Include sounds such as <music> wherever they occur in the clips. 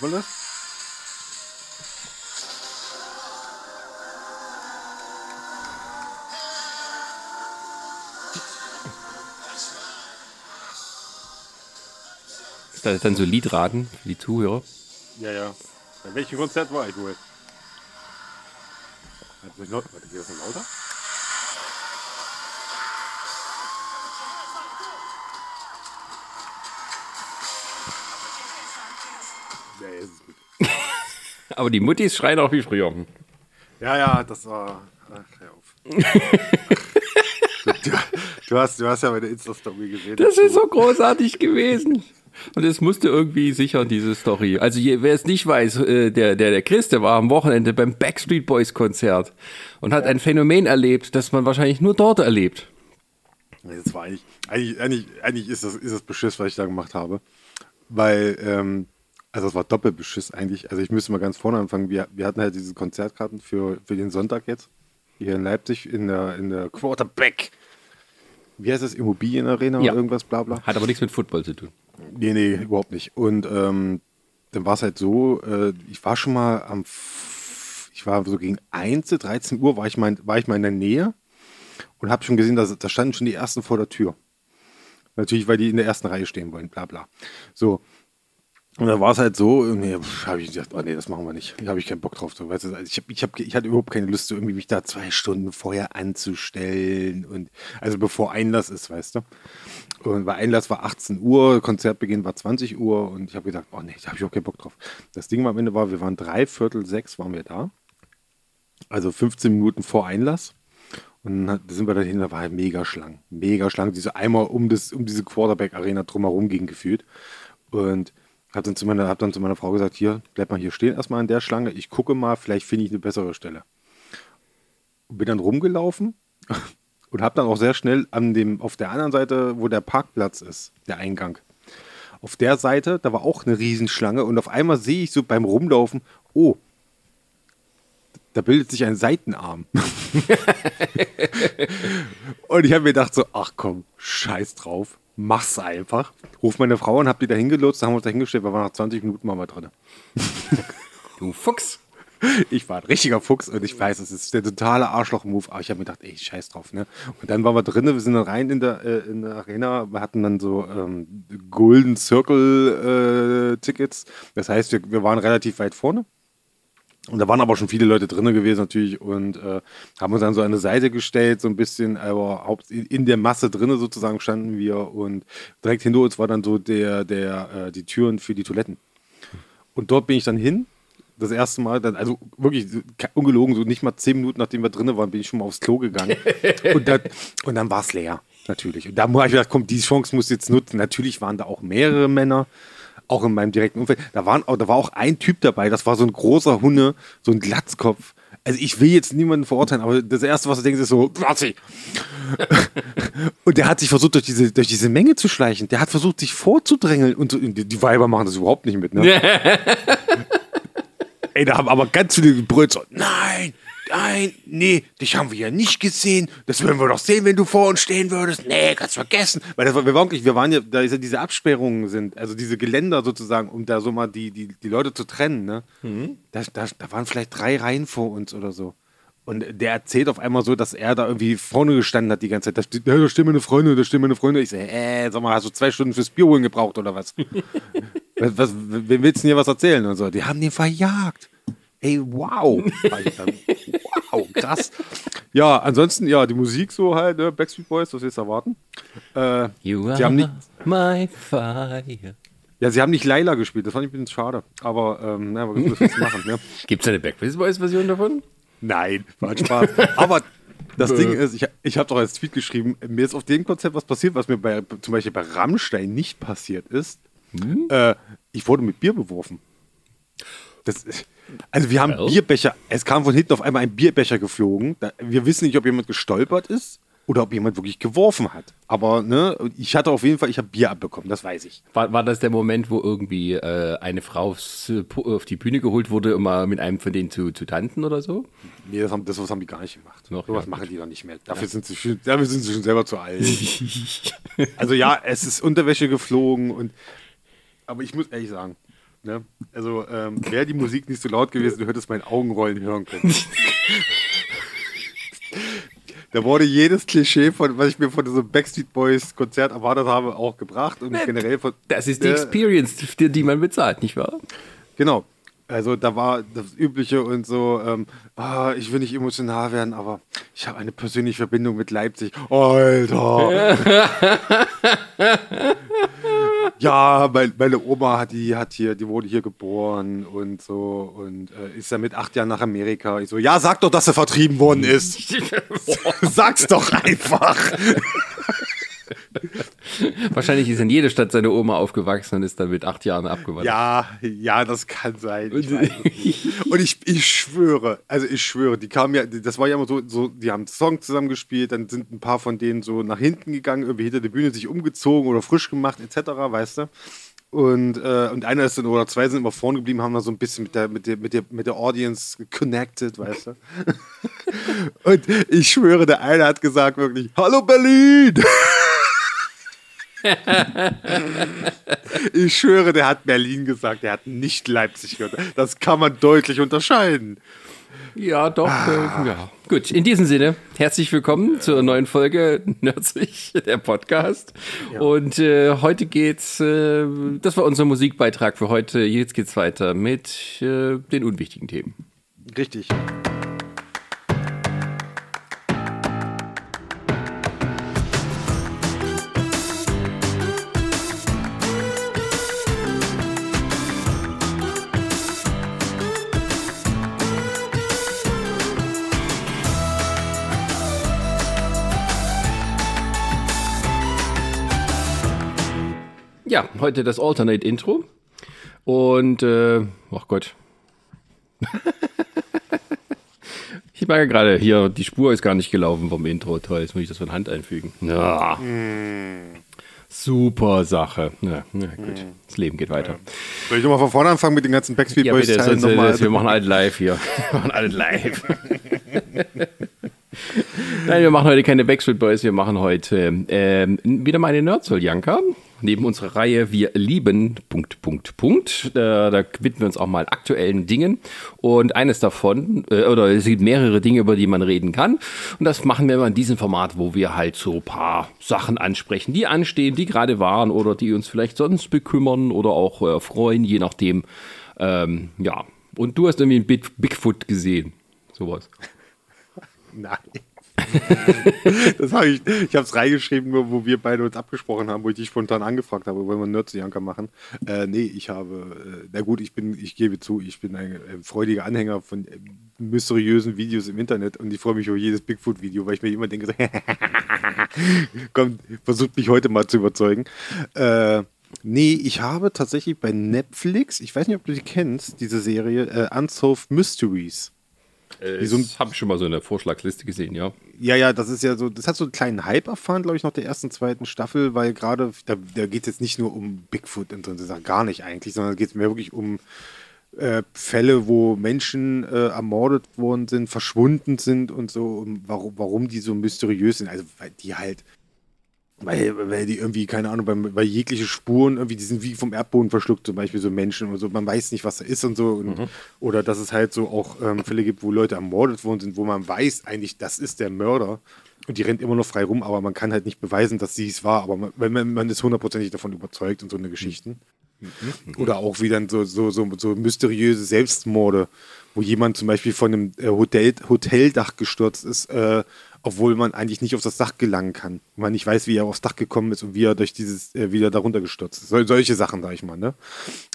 Das? Ist das dann so Liedraten für die Zuhörer? Ja, ja. Bei welchem Konzert war ich wohl? Warte, geht das noch lauter? Aber die Muttis schreien auch wie früher. Ja, ja, das war. Ach, hör auf. <laughs> du, du, hast, du hast ja meine Insta-Story gesehen. Das ist so großartig gewesen. Und es musste irgendwie sicher diese Story. Also wer es nicht weiß, äh, der, der, der Chris, der war am Wochenende beim Backstreet Boys Konzert und hat ein Phänomen erlebt, das man wahrscheinlich nur dort erlebt. Das war eigentlich, eigentlich, eigentlich, eigentlich ist das, ist das Beschiss, was ich da gemacht habe. Weil, ähm, also es war Doppelbeschiss eigentlich. Also ich müsste mal ganz vorne anfangen. Wir, wir hatten halt diese Konzertkarten für, für den Sonntag jetzt. Hier in Leipzig in der, in der Quarterback. Wie heißt das? Immobilienarena Ja. oder irgendwas, bla bla. Hat aber nichts mit Football zu tun. Nee, nee, überhaupt nicht. Und ähm, dann war es halt so, äh, ich war schon mal am, ich war so gegen 1, 13 Uhr, war ich mal, war ich mal in der Nähe und habe schon gesehen, dass, da standen schon die ersten vor der Tür. Natürlich, weil die in der ersten Reihe stehen wollen, bla bla. So. Und dann war es halt so, nee, habe ich gedacht, oh nee, das machen wir nicht. Da habe ich keinen Bock drauf. So, weißt du, also ich, hab, ich, hab, ich hatte überhaupt keine Lust, so irgendwie mich da zwei Stunden vorher anzustellen. Und also bevor Einlass ist, weißt du. Und bei Einlass war 18 Uhr, Konzertbeginn war 20 Uhr und ich habe gedacht, oh nee, da habe ich auch keinen Bock drauf. Das Ding am Ende war, wir waren drei Viertel sechs waren wir da. Also 15 Minuten vor Einlass. Und dann sind wir dahin, da war halt mega Schlangen. Mega Schlangen, die so einmal um, das, um diese Quarterback-Arena drumherum ging gefühlt. Und habe dann, zu meiner- hab dann zu meiner Frau gesagt, hier, bleib mal hier stehen erstmal an der Schlange. Ich gucke mal, vielleicht finde ich eine bessere Stelle. Bin dann rumgelaufen <laughs> und habe dann auch sehr schnell an dem, auf der anderen Seite, wo der Parkplatz ist, der Eingang. Auf der Seite, da war auch eine Riesenschlange und auf einmal sehe ich so beim Rumlaufen, oh, da bildet sich ein Seitenarm. <laughs> und ich habe mir gedacht so, ach komm, scheiß drauf, mach's einfach. Ruf meine Frau an, hab die da hingelotst, haben uns da hingestellt, wir waren nach 20 Minuten mal drin. <laughs> Du Fuchs. Ich war ein richtiger Fuchs und ich weiß, es ist der totale Arschloch-Move, aber ich habe mir gedacht, ey, scheiß drauf, ne? Und dann waren wir drinnen, wir sind dann rein in der, äh, in der Arena, wir hatten dann so ähm, Golden Circle-Tickets. das heißt, wir, wir waren relativ weit vorne. Und da waren aber schon viele Leute drinnen gewesen natürlich und äh, haben uns dann so an eine Seite gestellt, so ein bisschen, aber haupt in, der Masse drinnen sozusagen standen wir und direkt hinter uns war dann so der, der, äh, die Türen für die Toiletten. Und dort bin ich dann hin. Das erste Mal, dann, also wirklich ungelogen, so nicht mal zehn Minuten nachdem wir drinnen waren, bin ich schon mal aufs Klo gegangen. <laughs> und, dann, und dann war es leer, natürlich. Und da habe ich gedacht, komm, die Chance muss jetzt nutzen. Natürlich waren da auch mehrere Männer, auch in meinem direkten Umfeld. Da, waren, da war auch ein Typ dabei, das war so ein großer Hunde, so ein Glatzkopf. Also ich will jetzt niemanden verurteilen, aber das Erste, was du denkst, ist so, Nazi. <laughs> Und der hat sich versucht, durch diese, durch diese Menge zu schleichen. Der hat versucht, sich vorzudrängeln. Und so, die, die Weiber machen das überhaupt nicht mit, ne? <laughs> Ey, da haben aber ganz viele gebrüllt so, nein, nein, nee, dich haben wir ja nicht gesehen. Das würden wir doch sehen, wenn du vor uns stehen würdest. Nee, kannst vergessen. Weil das war, wir waren wirklich, wir waren ja, da ist ja diese Absperrungen sind, also diese Geländer sozusagen, um da so mal die, die, die Leute zu trennen, ne? Da, da, da waren vielleicht drei Reihen vor uns oder so. Und der erzählt auf einmal so, dass er da irgendwie vorne gestanden hat die ganze Zeit. Da steht, da stehen meine Freunde, da stehen meine Freunde. Ich sage, äh, sag mal, hast du zwei Stunden fürs Bier holen gebraucht oder was? <laughs> was, was wem willst du denn hier was erzählen? Und so, die haben den verjagt. Ey, wow. <laughs> Wow, krass. Ja, ansonsten, ja, die Musik so halt, ne? Backstreet Boys, was willst du erwarten? Äh, You sie haben nicht, my fire. ja, sie haben nicht Laila gespielt, das fand ich ein bisschen schade. Aber, ähm, na, was willst du jetzt machen, ne? <laughs> Gibt es eine Backstreet Boys Version davon? Nein, war ein Spaß. Aber das Ding ist, ich, ich habe doch als Tweet geschrieben, mir ist auf dem Konzept was passiert, was mir bei, zum Beispiel bei Rammstein nicht passiert ist. Äh, ich wurde mit Bier beworfen. Das, also wir haben Well. Bierbecher, es kam von hinten auf einmal ein Bierbecher geflogen. Wir wissen nicht, ob jemand gestolpert ist oder ob jemand wirklich geworfen hat. Aber ne, ich hatte auf jeden Fall, ich habe Bier abbekommen, das weiß ich. War, war das der Moment, wo irgendwie äh, eine Frau aufs, äh, auf die Bühne geholt wurde, um mal mit einem von denen zu, zu tanzen oder so? Nee, das haben, das was haben die gar nicht gemacht. Noch, Sowas ja, machen die doch nicht mehr. Dafür, sind sie schon, dafür sind sie schon selber zu alt. <laughs> also ja, es ist Unterwäsche geflogen und aber ich muss ehrlich sagen, Ne? Also ähm, wäre die Musik nicht so laut gewesen, du hättest mein Augenrollen hören können. da wurde jedes Klischee, von, was ich mir von diesem Backstreet Boys Konzert erwartet habe, auch gebracht. Und generell von, Das ist die äh, Experience, die, die man bezahlt, nicht wahr? Genau. Also da war das Übliche und so, ähm, ah, ich will nicht emotional werden, aber ich habe eine persönliche Verbindung mit Leipzig. Alter! <laughs> <laughs> ja, mein, meine Oma hat die hat hier, die wurde hier geboren und so und äh, ist dann mit acht Jahren nach Amerika. Ich so, ja, sag doch, dass er vertrieben worden ist. <laughs> Sag's doch einfach. <laughs> <laughs> Wahrscheinlich ist in jeder Stadt seine Oma aufgewachsen und ist dann mit acht Jahren abgewandert. Ja, ja, das kann sein. Ich <laughs> und ich, ich schwöre, also ich schwöre, die kamen ja, das war ja immer so, so, die haben einen Song zusammengespielt, dann sind ein paar von denen so nach hinten gegangen, irgendwie hinter der Bühne sich umgezogen oder frisch gemacht, etc., weißt du? Und, äh, und einer ist dann, oder zwei sind immer vorne geblieben, haben da so ein bisschen mit der, mit der, mit der, mit der Audience connected, weißt du? <laughs> und ich schwöre, der eine hat gesagt wirklich, Hallo Berlin! Ich schwöre, der hat Berlin gesagt, der hat nicht Leipzig gehört. Das kann man deutlich unterscheiden. Ja, doch. Äh, ja. Gut, in diesem Sinne, herzlich willkommen zur neuen Folge Nerdsich, der Podcast. Und äh, heute geht's, äh, das war unser Musikbeitrag für heute. Jetzt geht's weiter mit äh, den unwichtigen Themen. Richtig. Ja, heute das Alternate Intro. Und, äh, ach Gott. <laughs> ich mag ja gerade hier, die Spur ist gar nicht gelaufen vom Intro. Toll, jetzt muss ich das von Hand einfügen. Ja. Super Sache. Ja, ja, gut. Das Leben geht weiter. Soll ich nochmal von vorne anfangen mit den ganzen Backstreet Ja, Boys bitte, Teilen sonst, äh, wir machen alles live hier. <laughs> Wir machen alles live. <laughs> Nein, wir machen heute keine Backstreet Boys, wir machen heute ähm, wieder mal eine Nerdzoll, Janka. Neben unserer Reihe Wir lieben, Punkt, Punkt, Punkt. Äh, da widmen wir uns auch mal aktuellen Dingen. Und eines davon, äh, oder es gibt mehrere Dinge, über die man reden kann. Und das machen wir mal in diesem Format, wo wir halt so ein paar Sachen ansprechen, die anstehen, die gerade waren oder die uns vielleicht sonst bekümmern oder auch äh, freuen, je nachdem. Ähm, ja. Und du hast irgendwie ein Big, Bigfoot gesehen. Sowas. <laughs> Nein. <laughs> das habe ich, ich habe es reingeschrieben, nur wo wir beide uns abgesprochen haben, wo ich dich spontan angefragt habe, wollen wir Nerds-Janker machen. Äh, nee, ich habe, äh, na gut, ich bin, ich gebe zu, ich bin ein, äh, freudiger Anhänger von äh, mysteriösen Videos im Internet und ich freue mich über jedes Bigfoot-Video, weil ich mir immer denke, so, <laughs> komm, versucht mich heute mal zu überzeugen. Äh, nee, ich habe tatsächlich bei Netflix, ich weiß nicht, ob du die kennst, diese Serie, äh, Unsolved Mysteries. Äh, so das habe ich schon mal so in der Vorschlagsliste gesehen, ja. Ja, ja, das ist ja so, das hat so einen kleinen Hype erfahren, glaube ich, nach der ersten, zweiten Staffel, weil gerade, da, da geht es jetzt nicht nur um Bigfoot und so Sachen, gar nicht eigentlich, sondern geht es mehr wirklich um äh, Fälle, wo Menschen äh, ermordet worden sind, verschwunden sind und so, und warum, warum die so mysteriös sind. Also, weil die halt, weil, weil die irgendwie, keine Ahnung, bei, bei jegliche Spuren irgendwie, die sind wie vom Erdboden verschluckt, zum Beispiel so Menschen und so, man weiß nicht, was da ist und so. Und, Oder dass es halt so auch ähm, Fälle gibt, wo Leute ermordet worden sind, wo man weiß eigentlich, das ist der Mörder. Und die rennt immer noch frei rum, aber man kann halt nicht beweisen, dass sie es war. Aber man, man, man ist hundertprozentig davon überzeugt und so eine Geschichten. Oder auch wie dann so, so, so, so mysteriöse Selbstmorde, wo jemand zum Beispiel von einem äh, Hotel, Hoteldach gestürzt ist, äh, obwohl man eigentlich nicht auf das Dach gelangen kann. Und man nicht weiß, wie er aufs Dach gekommen ist und wie er durch dieses, äh, wieder darunter gestürzt ist. Sol solche Sachen, sag ich mal, ne?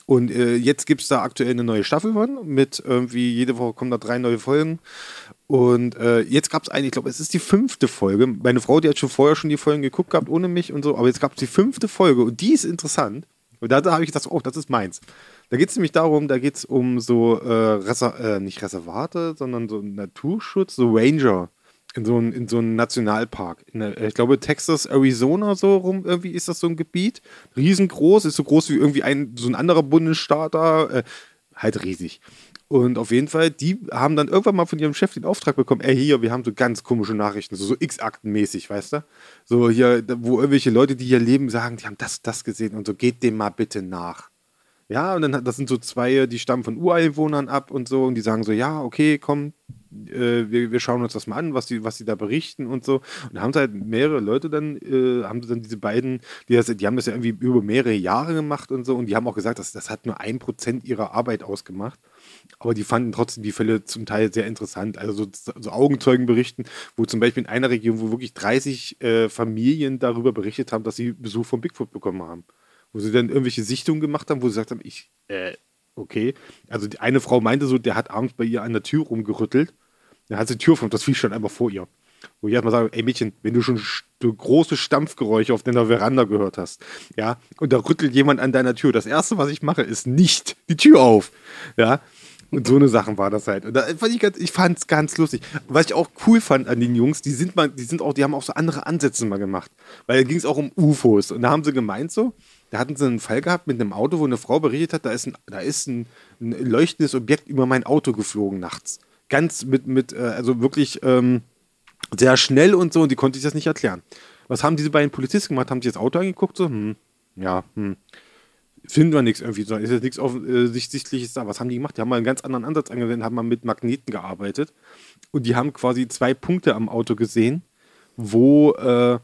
Und äh, jetzt gibt es da aktuell eine neue Staffel von, mit irgendwie, jede Woche kommen da drei neue Folgen. Und äh, jetzt gab es eigentlich, ich glaube, es ist die fünfte Folge. Meine Frau, die hat schon vorher schon die Folgen geguckt gehabt, ohne mich und so, aber jetzt gab es die fünfte Folge und die ist interessant. Und da, da habe ich gedacht, oh, das ist meins. Da geht es nämlich darum, da geht es um so, äh, Reser äh, nicht Reservate, sondern so Naturschutz, so Ranger in so einem in so einem Nationalpark. Der, ich glaube, Texas, Arizona, so rum irgendwie ist das so ein Gebiet. Riesengroß, ist so groß wie irgendwie ein, so ein anderer Bundesstaat da. Äh, halt riesig. Und auf jeden Fall, die haben dann irgendwann mal von ihrem Chef den Auftrag bekommen, ey, hier, wir haben so ganz komische Nachrichten, so, so X-Akten-mäßig, weißt du? So hier, wo irgendwelche Leute, die hier leben, sagen, die haben das, das gesehen und so, geht dem mal bitte nach. Ja, und dann das sind so zwei, die stammen von Ureinwohnern ab und so und die sagen so, ja, okay, komm, äh, wir, wir schauen uns das mal an, was die, was die da berichten und so. Und haben halt mehrere Leute dann, äh, haben dann diese beiden, die, das, die haben das ja irgendwie über mehrere Jahre gemacht und so und die haben auch gesagt, dass das hat nur ein Prozent ihrer Arbeit ausgemacht. Aber die fanden trotzdem die Fälle zum Teil sehr interessant. Also so, so Augenzeugenberichten, wo zum Beispiel in einer Region, wo wirklich 30 äh, Familien darüber berichtet haben, dass sie Besuch von Bigfoot bekommen haben wo sie dann irgendwelche Sichtungen gemacht haben, wo sie gesagt haben, ich, äh, okay. Also die eine Frau meinte so, der hat abends bei ihr an der Tür rumgerüttelt. Dann hat sie die Tür von, das Vieh stand einfach vor ihr. Wo ich erstmal sage, ey Mädchen, wenn du schon große Stampfgeräusche auf deiner Veranda gehört hast, ja, und da rüttelt jemand an deiner Tür, das erste, was ich mache, ist nicht die Tür auf, ja. Und so eine Sachen war das halt. Und da fand ich, ganz, ich fand es ganz lustig. Was ich auch cool fand an den Jungs, die sind mal, die sind auch, die haben auch so andere Ansätze mal gemacht. Weil da ging es auch um UFOs. Und da haben sie gemeint so, da hatten sie einen Fall gehabt mit einem Auto, wo eine Frau berichtet hat, da ist ein, da ist ein, ein leuchtendes Objekt über mein Auto geflogen nachts. Ganz mit, mit äh, also wirklich ähm, sehr schnell und so, und die konnte sich das nicht erklären. Was haben diese beiden Polizisten gemacht? Haben sich das Auto angeguckt? So, hm, ja, hm. Finden wir nichts irgendwie, ist jetzt nichts offensichtliches da. Was haben die gemacht? Die haben mal einen ganz anderen Ansatz angewendet, haben mal mit Magneten gearbeitet. Und die haben quasi zwei Punkte am Auto gesehen, wo äh,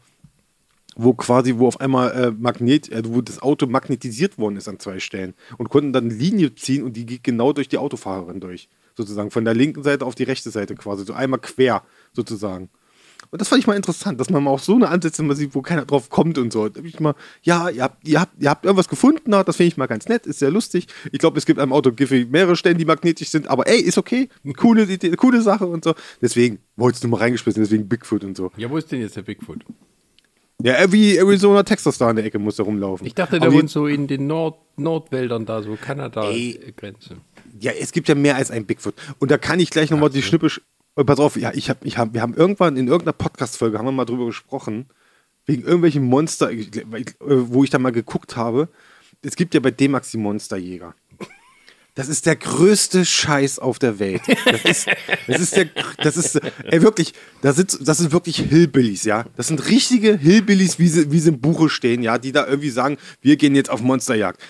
wo quasi, wo auf einmal äh, Magnet, äh, wo das Auto magnetisiert worden ist an zwei Stellen und konnten dann eine Linie ziehen und die geht genau durch die Autofahrerin durch. Sozusagen. Von der linken Seite auf die rechte Seite quasi. So einmal quer, sozusagen. Und das fand ich mal interessant, dass man mal auch so eine Ansätze mal sieht, wo keiner drauf kommt und so. Da ich mal, ja, ihr habt, ihr habt, ihr habt irgendwas gefunden, das finde ich mal ganz nett, ist sehr lustig. Ich glaube, es gibt am Auto mehrere Stellen, die magnetisch sind, aber ey, ist okay. Coole, coole Sache und so. Deswegen wollte ich nur mal reingeschmissen, deswegen Bigfoot und so. Ja, wo ist denn jetzt der Bigfoot? Ja, wie Arizona, Texas da in der Ecke muss er rumlaufen. Ich dachte, der wohnt so in den Nord Nordwäldern da, so Kanada-Grenze. Ja, es gibt ja mehr als ein Bigfoot. Und da kann ich gleich nochmal die Schnippe. Oh, pass auf, ja, ich hab, ich hab, wir haben irgendwann in irgendeiner Podcast-Folge haben wir mal drüber gesprochen, wegen irgendwelchen Monster, wo ich da mal geguckt habe. Es gibt ja bei D-Max die Monsterjäger. Das ist der größte Scheiß auf der Welt. Das ist, das ist der, das ist, ey, wirklich, das sind, das sind wirklich Hillbillies, ja. Das sind richtige Hillbillies, wie sie, wie sie im Buche stehen, ja, die da irgendwie sagen, wir gehen jetzt auf Monsterjagd.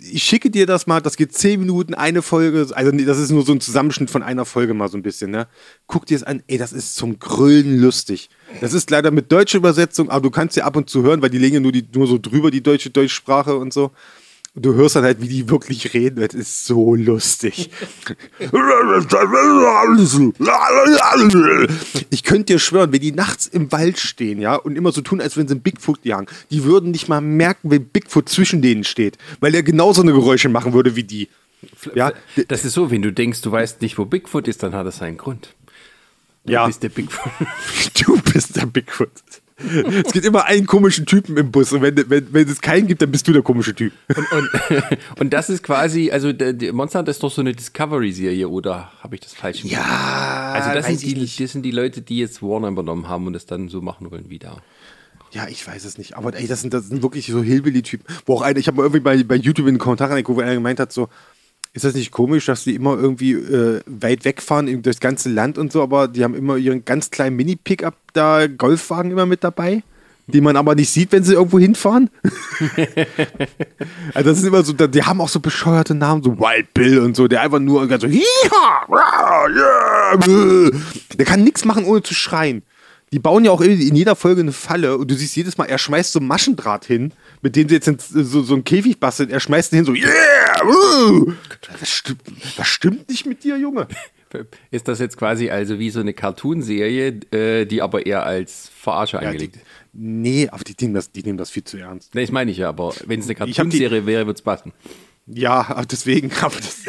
Ich schicke dir das mal, das geht zehn Minuten, eine Folge, also das ist nur so ein Zusammenschnitt von einer Folge mal so ein bisschen, ne. Guck dir das an, ey, das ist zum Grüllen lustig. Das ist leider mit deutscher Übersetzung, aber du kannst ja ab und zu hören, weil die legen nur, die, nur so drüber, die deutsche Deutschsprache und so. Und du hörst dann halt, wie die wirklich reden. Das ist so lustig. Ich könnte dir schwören, wenn die nachts im Wald stehen, ja, und immer so tun, als wenn sie einen Bigfoot jagen, die würden nicht mal merken, wenn Bigfoot zwischen denen steht, weil er genauso eine Geräusche machen würde wie die. Ja, das ist so, wenn du denkst, du weißt nicht, wo Bigfoot ist, dann hat das seinen Grund. Du ja. bist der Bigfoot. <laughs> Du bist der Bigfoot. Es gibt immer einen komischen Typen im Bus und wenn, wenn, wenn es keinen gibt, dann bist du der komische Typ. Und, und, <laughs> und das ist quasi, also die Monster Hunter ist doch so eine Discovery-Serie, oder habe ich das falsch gemacht? Ja, also das sind, die, das sind die Leute, die jetzt Warner übernommen haben und das dann so machen wollen wieder. Ja, ich weiß es nicht. Aber ey, das sind, das sind wirklich so Hillbilly-Typen. Wo auch einer, ich habe mal irgendwie bei, bei YouTube in den Kommentaren wo einer gemeint hat, so, ist das nicht komisch, dass die immer irgendwie äh, weit wegfahren durchs ganze Land und so, aber die haben immer ihren ganz kleinen Mini-Pickup da, Golfwagen immer mit dabei, die man aber nicht sieht, wenn sie irgendwo hinfahren? <laughs> also das ist immer so, die haben auch so bescheuerte Namen, so Wild Bill und so, der einfach nur so, der kann nichts machen, ohne zu schreien. Die bauen ja auch in jeder Folge eine Falle und du siehst jedes Mal, er schmeißt so Maschendraht hin, mit dem sie jetzt so, so einen Käfig basteln. Er schmeißt den hin so, yeah! Uh! Das, stimmt, das stimmt nicht mit dir, Junge. <laughs> Ist das jetzt quasi also wie so eine Cartoonserie, äh, die aber eher als Verarsche ja, angelegt ist? Nee, aber die nehmen, das, die nehmen das viel zu ernst. Nee, ich meine ich ja, aber wenn es eine Cartoonserie wäre, würde es passen. Ja, deswegen, <laughs> aber das,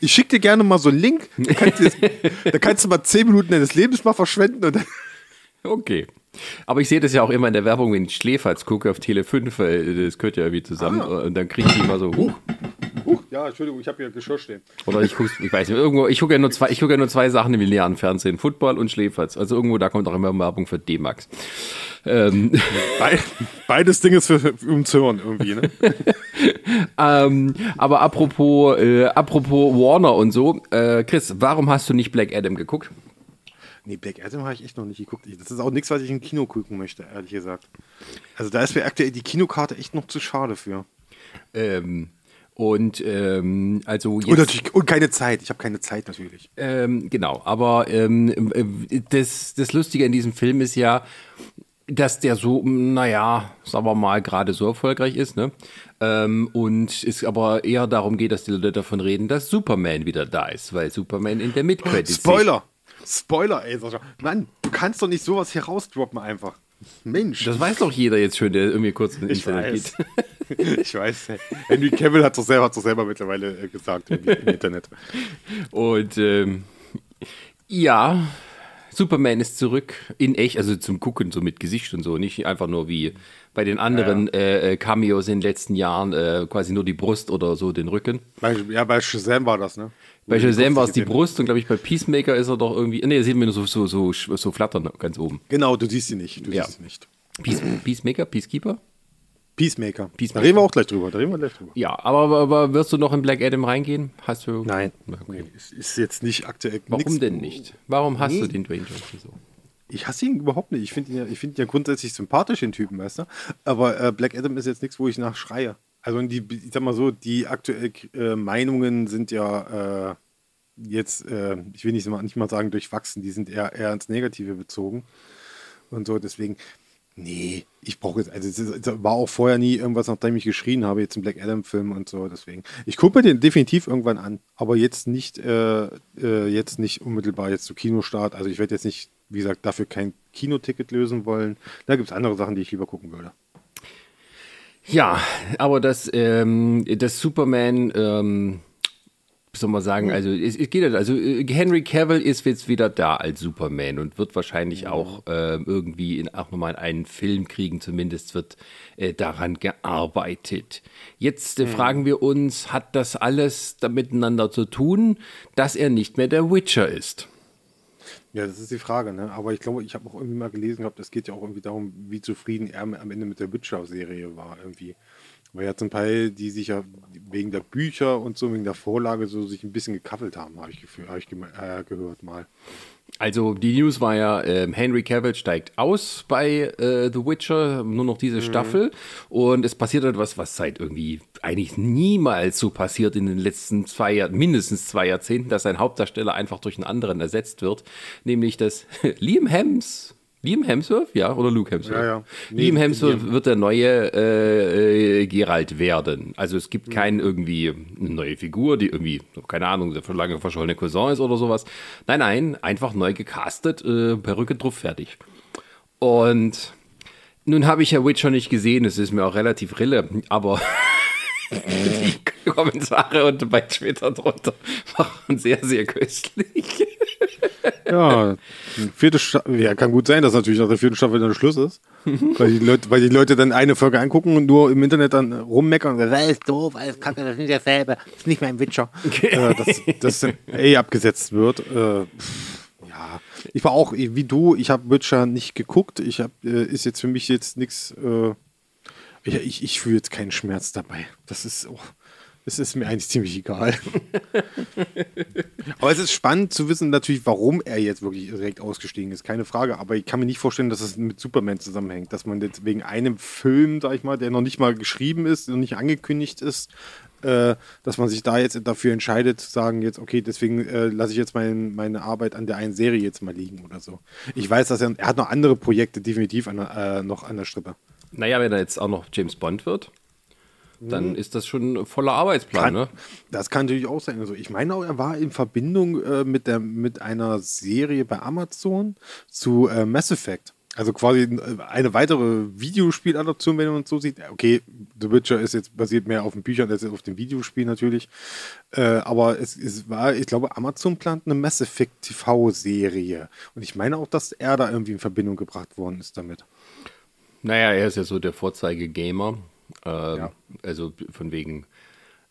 ich schicke dir gerne mal so einen Link, da kannst, du, <laughs> da kannst du mal zehn Minuten deines Lebens mal verschwenden und dann Okay. Aber ich sehe das ja auch immer in der Werbung, wenn ich Schläferz gucke auf Tele 5, weil das gehört ja irgendwie zusammen. Ah. Und dann kriege ich immer so, huch. Huch, ja, Entschuldigung, ich habe hier Geschirr stehen. Oder ich gucke, ich weiß nicht, irgendwo, ich gucke ja nur zwei, ich gucke ja nur zwei Sachen im linearen Fernsehen, Football und Schläferz. Also irgendwo, da kommt auch immer Werbung für D-Max. Ähm. beides Dinge für, um zu hören irgendwie, ne? <laughs> ähm, aber apropos, äh, apropos Warner und so, äh, Chris, warum hast du nicht Black Adam geguckt? Nee, Black Adam habe ich echt noch nicht geguckt. Das ist auch nichts, was ich im Kino gucken möchte, ehrlich gesagt. Also da ist mir aktuell die Kinokarte echt noch zu schade für. Ähm, Und ähm, also jetzt, Und, natürlich, und keine Zeit. Ich habe keine Zeit natürlich. ähm, genau, aber ähm, äh, das, das Lustige in diesem Film ist ja, dass der so, naja, sagen wir mal, gerade so erfolgreich ist, ne? Ähm, und es aber eher darum geht, dass die Leute davon reden, dass Superman wieder da ist, weil Superman in der Midcredits Spoiler! Spoiler, ey, Sascha. Mann, du kannst doch nicht sowas hier rausdroppen einfach. Mensch. Das weiß doch jeder jetzt schon, der irgendwie kurz ins Ich Internet weiß. geht. <laughs> ich weiß. Henry Cavill hat doch selber, doch selber mittlerweile äh, gesagt im, im Internet. Und ähm, ja, Superman ist zurück in echt, also zum Gucken, so mit Gesicht und so, nicht einfach nur wie bei den anderen Äh, äh, Cameos in den letzten Jahren, äh, quasi nur die Brust oder so den Rücken. Ja, bei Shazam war das, ne? Bei Shazam war es die. Brust und glaube ich bei Peacemaker ist er doch irgendwie, nee, sieht man nur so, so, so, so flattern ganz oben. Genau, du siehst sie nicht. Du Ja. siehst sie nicht. Peace, Peacemaker, Peacekeeper? Peacemaker. Peacemaker. Da reden wir auch gleich drüber. Da reden wir gleich drüber. Ja, aber, aber wirst du noch in Black Adam reingehen? Hast du? Nein. Okay. Nee, ist jetzt nicht aktuell. Warum nix- denn nicht? Warum hast Nee. du den Dwayne Johnson so? Ich hasse ihn überhaupt nicht. Ich finde ihn, ja, ich find ihn ja grundsätzlich sympathisch, den Typen, weißt du? Aber äh, Black Adam ist jetzt nichts, wo ich nachschreie. Also die, ich sag mal so, die aktuellen äh, Meinungen sind ja äh, jetzt, äh, ich will nicht mal, nicht mal sagen durchwachsen, die sind eher, eher ins Negative bezogen. Und so, deswegen, nee, ich brauche jetzt, also es war auch vorher nie irgendwas, nachdem ich geschrien habe, jetzt im Black Adam-Film und so, deswegen. Ich gucke mir den definitiv irgendwann an, aber jetzt nicht, äh, äh, jetzt nicht unmittelbar jetzt zu Kinostart. Also ich werde jetzt nicht, wie gesagt, dafür kein Kinoticket lösen wollen. Da gibt es andere Sachen, die ich lieber gucken würde. Ja, aber das, ähm, das Superman, ähm, soll man sagen, also es, es geht halt, also äh, Henry Cavill ist jetzt wieder da als Superman und wird wahrscheinlich auch ähm, irgendwie in, auch nochmal einen Film kriegen, zumindest wird äh, daran gearbeitet. Jetzt äh, fragen wir uns, hat das alles da miteinander zu tun, dass er nicht mehr der Witcher ist? Ja, das ist die Frage, ne? Aber ich glaube, ich habe auch irgendwie mal gelesen gehabt, es geht ja auch irgendwie darum, wie zufrieden er am Ende mit der Witcher-Serie war, irgendwie. Weil ja zum Teil, die sich ja wegen der Bücher und so, wegen der Vorlage so sich ein bisschen gekaffelt haben, habe ich, gefühl, hab ich äh, gehört mal. Also die News war ja, ähm, Henry Cavill steigt aus bei äh, The Witcher, nur noch diese Staffel. Und es passiert etwas, was seit irgendwie eigentlich niemals so passiert in den letzten zwei Jahren, mindestens zwei Jahrzehnten, dass ein Hauptdarsteller einfach durch einen anderen ersetzt wird. Nämlich dass <laughs> Liam Hems. Liam Hemsworth, ja, oder Luke Hemsworth? Ja, ja. Nee, Liam Hemsworth Liam. wird der neue äh, äh, Geralt werden. Also es gibt keinen irgendwie eine neue Figur, die irgendwie, keine Ahnung, der schon lange verschollene Cousin ist oder sowas. Nein, nein, einfach neu gecastet, äh, Perücke drauf, fertig. Und nun habe ich ja Witcher nicht gesehen, es ist mir auch relativ rille, aber <laughs> die Kommentare und bei Twitter drunter waren sehr, sehr köstlich. Ja, vierte Staffel, ja, kann gut sein, dass natürlich nach der vierten Staffel dann Schluss ist. weil, die Leute, weil die Leute dann eine Folge angucken und nur im Internet dann rummeckern und sagen, das ist doof, alles kacke, das ist nicht dasselbe, das ist nicht mein Witcher. äh, dass, dass dann eh abgesetzt wird. Äh, ja, ich war auch wie du, ich habe Witcher nicht geguckt. Ich habe, äh, ist jetzt für mich jetzt nichts, äh, ich, ich, ich fühle jetzt keinen Schmerz dabei. Das ist, oh, es ist mir eigentlich ziemlich egal. Aber es ist spannend zu wissen natürlich, warum er jetzt wirklich direkt ausgestiegen ist, keine Frage. Aber ich kann mir nicht vorstellen, dass es mit Superman zusammenhängt, dass man jetzt wegen einem Film, sag ich mal, der noch nicht mal geschrieben ist, noch nicht angekündigt ist, äh, dass man sich da jetzt dafür entscheidet, zu sagen jetzt, okay, deswegen äh, lasse ich jetzt mein, meine Arbeit an der einen Serie jetzt mal liegen oder so. Ich weiß, dass er, er hat noch andere Projekte definitiv an, äh, noch an der Strippe. Naja, wenn er jetzt auch noch James Bond wird, dann ist das schon ein voller Arbeitsplan, Kann, ne? Das kann natürlich auch sein. Also ich meine auch, er war in Verbindung äh, mit, der, mit einer Serie bei Amazon zu äh, Mass Effect. Also quasi äh, eine weitere Videospieladaption, wenn man es so sieht. Okay, The Witcher ist jetzt basiert mehr auf den Büchern als auf dem Videospiel natürlich. Äh, aber es, es war, ich glaube, Amazon plant eine Mass Effect TV-Serie. Und ich meine auch, dass er da irgendwie in Verbindung gebracht worden ist damit. Naja, er ist ja so der Vorzeige-Gamer. Ähm, Ja. Also von wegen,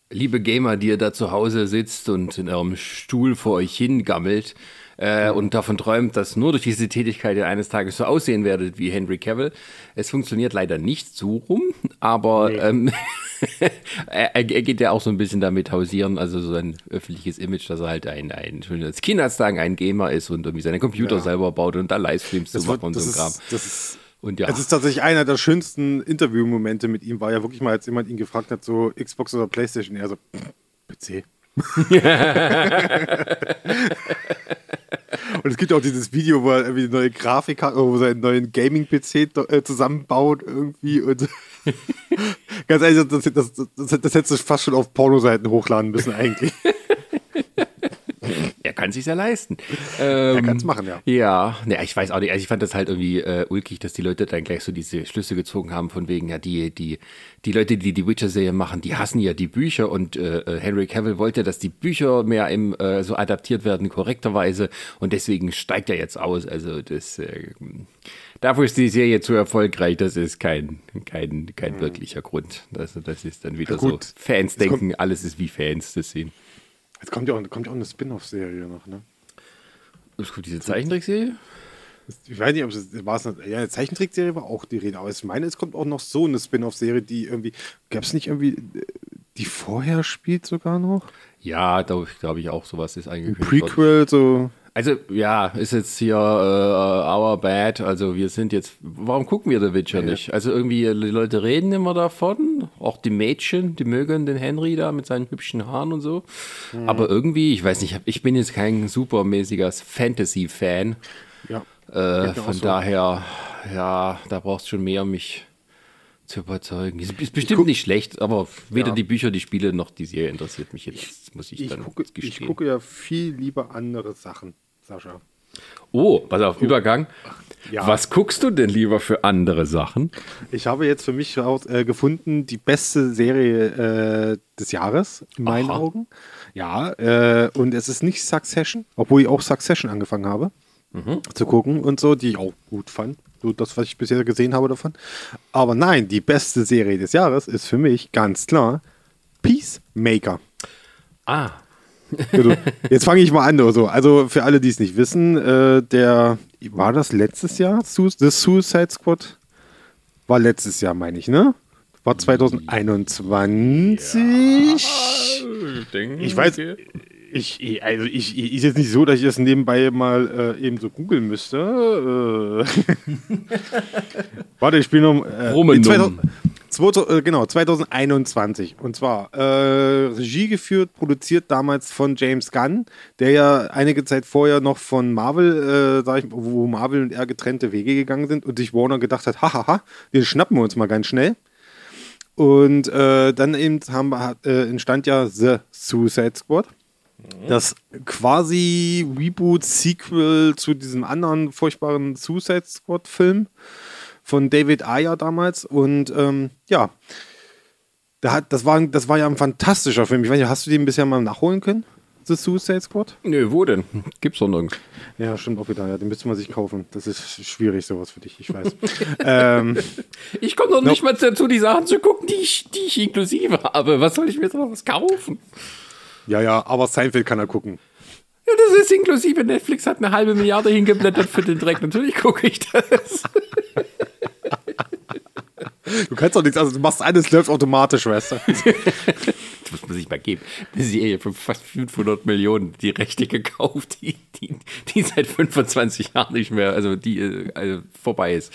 liebe Gamer, die ihr da zu Hause sitzt und in eurem Stuhl vor euch hingammelt äh, und davon träumt, dass nur durch diese Tätigkeit ihr eines Tages so aussehen werdet wie Henry Cavill. Es funktioniert leider nicht so rum, aber ähm, <laughs> er, er geht ja auch so ein bisschen damit hausieren, also so ein öffentliches Image, dass er halt ein, ein schon als Kindheitstagen ein Gamer ist und irgendwie seine Computer Ja. selber baut und da Livestreams zu machen wird, und so ein Kram. das ist Und ja. Es ist tatsächlich einer der schönsten Interviewmomente mit ihm, war ja wirklich mal, als jemand ihn gefragt hat, so Xbox oder Playstation, er so, PC. <laughs> Und es gibt auch dieses Video, wo er irgendwie neue Grafik hat, wo er einen neuen Gaming-PC äh, zusammenbaut irgendwie. Und <laughs> ganz ehrlich, das, das, das, das, das hättest du fast schon auf Pornoseiten hochladen müssen eigentlich. <laughs> Er kann sich ja leisten. er kann es machen, ja. Ja, ne, ich weiß auch nicht. Also ich fand das halt irgendwie äh, ulkig, dass die Leute dann gleich so diese Schlüsse gezogen haben von wegen, ja, die, die, die Leute, die die Witcher-Serie machen, die hassen ja die Bücher und äh, äh, Henry Cavill wollte, dass die Bücher mehr im, äh, so adaptiert werden, korrekterweise und deswegen steigt er jetzt aus. Also das, äh, dafür ist die Serie zu erfolgreich. Das ist kein, kein, kein wirklicher Grund. Also das ist dann wieder Mhm. Gut. so, Fans denken, alles ist wie Fans das sehen. Jetzt kommt ja auch, kommt ja auch eine Spin-off-Serie noch, ne? Es kommt diese Zeichentrickserie? Ich weiß nicht, ob es war es. Ja, eine Zeichentrickserie war auch die Rede, aber ich meine, es kommt auch noch so eine Spin-off-Serie, die irgendwie. Gab es nicht irgendwie, die vorher spielt sogar noch? Ja, da glaube ich auch, sowas ist Ein angekündigt worden. Prequel, so. Also, ja, ist jetzt hier äh, our bad. Also, wir sind jetzt. Warum gucken wir The Witcher nicht? Also, irgendwie, die Leute reden immer davon. Auch die Mädchen, die mögen den Henry da mit seinen hübschen Haaren und so. Aber irgendwie, ich weiß nicht, ich bin jetzt kein supermäßiger Fantasy-Fan. Ja. Äh, von so. daher, ja, da brauchst du schon mehr, mich zu überzeugen. Ist, ist bestimmt guck- nicht schlecht, aber weder Ja. die Bücher, die Spiele noch die Serie interessiert mich jetzt, muss ich, Ich dann gucke, ich gucke ja viel lieber andere Sachen, Sascha. Oh, pass auf, Übergang. Ja. Was guckst du denn lieber für andere Sachen? Ich habe jetzt für mich raus, äh, gefunden, die beste Serie äh, des Jahres, in meinen Aha. Augen. Ja, äh, und es ist nicht Succession, obwohl ich auch Succession angefangen habe Mhm. zu gucken und so, die ich auch gut fand. So das, was ich bisher gesehen habe davon. Aber nein, die beste Serie des Jahres ist für mich ganz klar Peacemaker. Ah, Also, jetzt fange ich mal an. Also, also für alle, die es nicht wissen, äh, der war das letztes Jahr? Su The Suicide Squad war letztes Jahr, meine ich, ne? War 2021. Ich weiß, ich, ich- also ich, ich ist jetzt nicht so, dass ich das nebenbei mal äh, eben so googeln müsste. Äh, <laughs> warte, ich spiele noch. Äh, Rummenum. 2000 2000, äh, genau, 2021. Und zwar äh, Regie geführt, produziert damals von James Gunn, der ja einige Zeit vorher noch von Marvel, äh, ich, wo Marvel und er getrennte Wege gegangen sind und sich Warner gedacht hat, hahaha, den schnappen wir uns mal ganz schnell. Und äh, dann eben haben, äh, entstand ja The Suicide Squad. Das quasi Reboot-Sequel zu diesem anderen furchtbaren Suicide Squad-Film von David Ayer damals. Und ähm, ja, da hat, das, war, das war ja ein fantastischer Film. Ich weiß nicht, hast du den bisher mal nachholen können? The Suicide Squad? nö, wo denn? Gibt's doch nirgends. Ja, stimmt auch wieder. Ja, den müsste man sich kaufen. Das ist schwierig, sowas für dich, ich weiß. <laughs> ähm, Ich komme doch nicht mal dazu, die Sachen zu gucken, die ich, die ich inklusive habe. Was soll ich mir jetzt noch was kaufen? ja, ja, aber Seinfeld kann er gucken. Ja, das ist inklusive. Netflix hat eine halbe Milliarde hingeblättert für den Dreck. Natürlich gucke ich das. <laughs> Du kannst doch nichts, also du machst alles, läuft automatisch, weißt du? Das <laughs> muss man sich mal geben. Eine Serie für fast 500 Millionen, die Rechte gekauft, die, die, die seit 25 Jahren nicht mehr, also die äh, also vorbei ist.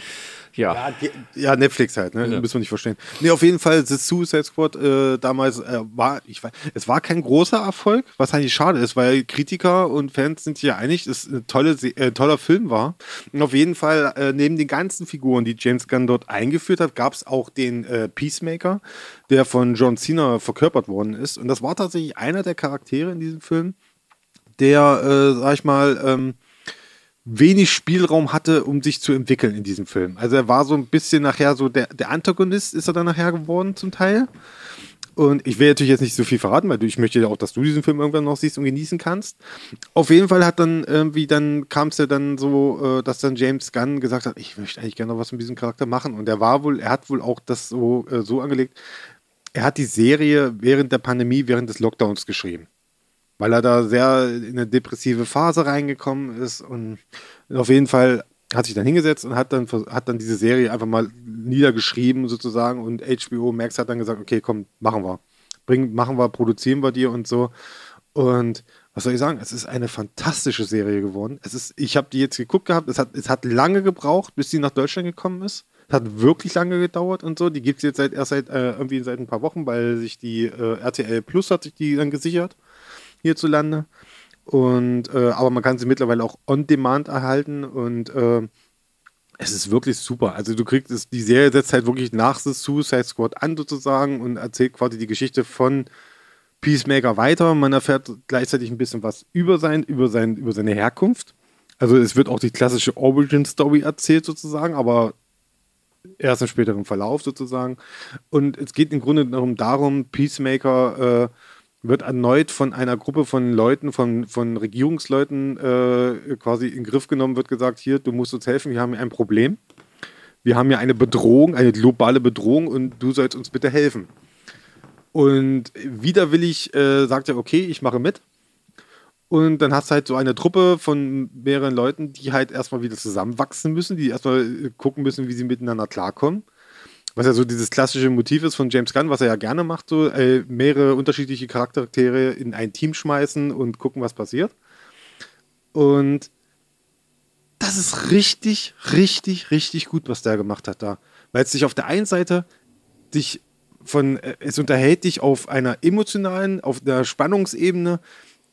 Ja. Ja, Netflix halt, ne? Ja. Müssen wir nicht verstehen. Nee, auf jeden Fall, The Suicide Squad äh, damals äh, war, ich weiß, es war kein großer Erfolg, was eigentlich schade ist, weil Kritiker und Fans sind sich ja einig, dass es ein tolle, äh, toller Film war. Und auf jeden Fall, äh, neben den ganzen Figuren, die James Gunn dort eingeführt hat, gab es auch den äh, Peacemaker, der von John Cena verkörpert worden ist. Und das war tatsächlich einer der Charaktere in diesem Film, der, äh, sag ich mal, ähm, wenig Spielraum hatte, um sich zu entwickeln in diesem Film. Also er war so ein bisschen nachher so der, der Antagonist ist er dann nachher geworden zum Teil. Und ich will natürlich jetzt nicht so viel verraten, weil ich möchte ja auch, dass du diesen Film irgendwann noch siehst und genießen kannst. Auf jeden Fall hat dann irgendwie dann kam es ja dann so, äh, dass dann James Gunn gesagt hat, ich möchte eigentlich gerne noch was mit diesem Charakter machen. Und er war wohl, er hat wohl auch das so, äh, so angelegt. Er hat die Serie während der Pandemie, während des Lockdowns geschrieben weil er da sehr in eine depressive Phase reingekommen ist und auf jeden Fall hat sich dann hingesetzt und hat dann, hat dann diese Serie einfach mal niedergeschrieben sozusagen und HBO Max hat dann gesagt, okay, komm, machen wir. Bring, machen wir, produzieren wir dir und so. Und was soll ich sagen? Es ist eine fantastische Serie geworden. Es ist, ich habe die jetzt geguckt gehabt. Es hat, es hat lange gebraucht, bis sie nach Deutschland gekommen ist. Es hat wirklich lange gedauert und so. Die gibt es jetzt seit, erst seit äh, irgendwie seit ein paar Wochen, weil sich die äh, RTL Plus hat sich die dann gesichert hierzulande. Und äh, aber man kann sie mittlerweile auch on demand erhalten und äh, es ist wirklich super. Also du kriegst es, die Serie setzt halt wirklich nach The Suicide Squad an sozusagen und erzählt quasi die Geschichte von Peacemaker weiter. Man erfährt gleichzeitig ein bisschen was über sein, über sein, über seine Herkunft. Also es wird auch die klassische Origin Story erzählt sozusagen, aber erst im späteren Verlauf sozusagen. Und es geht im Grunde darum, darum Peacemaker äh, wird erneut von einer Gruppe von Leuten, von, von Regierungsleuten äh, quasi in Griff genommen, wird gesagt, hier, du musst uns helfen, wir haben hier ein Problem. Wir haben hier eine Bedrohung, eine globale Bedrohung und du sollst uns bitte helfen. Und widerwillig äh, sagt er, okay, ich mache mit. Und dann hast du halt so eine Truppe von mehreren Leuten, die halt erstmal wieder zusammenwachsen müssen, die erstmal äh, gucken müssen, wie sie miteinander klarkommen was ja so dieses klassische Motiv ist von James Gunn, was er ja gerne macht, so äh, mehrere unterschiedliche Charaktere in ein Team schmeißen und gucken, was passiert. Und das ist richtig, richtig, richtig gut, was der gemacht hat da. Weil es sich auf der einen Seite dich von, äh, es unterhält dich auf einer emotionalen, auf der Spannungsebene,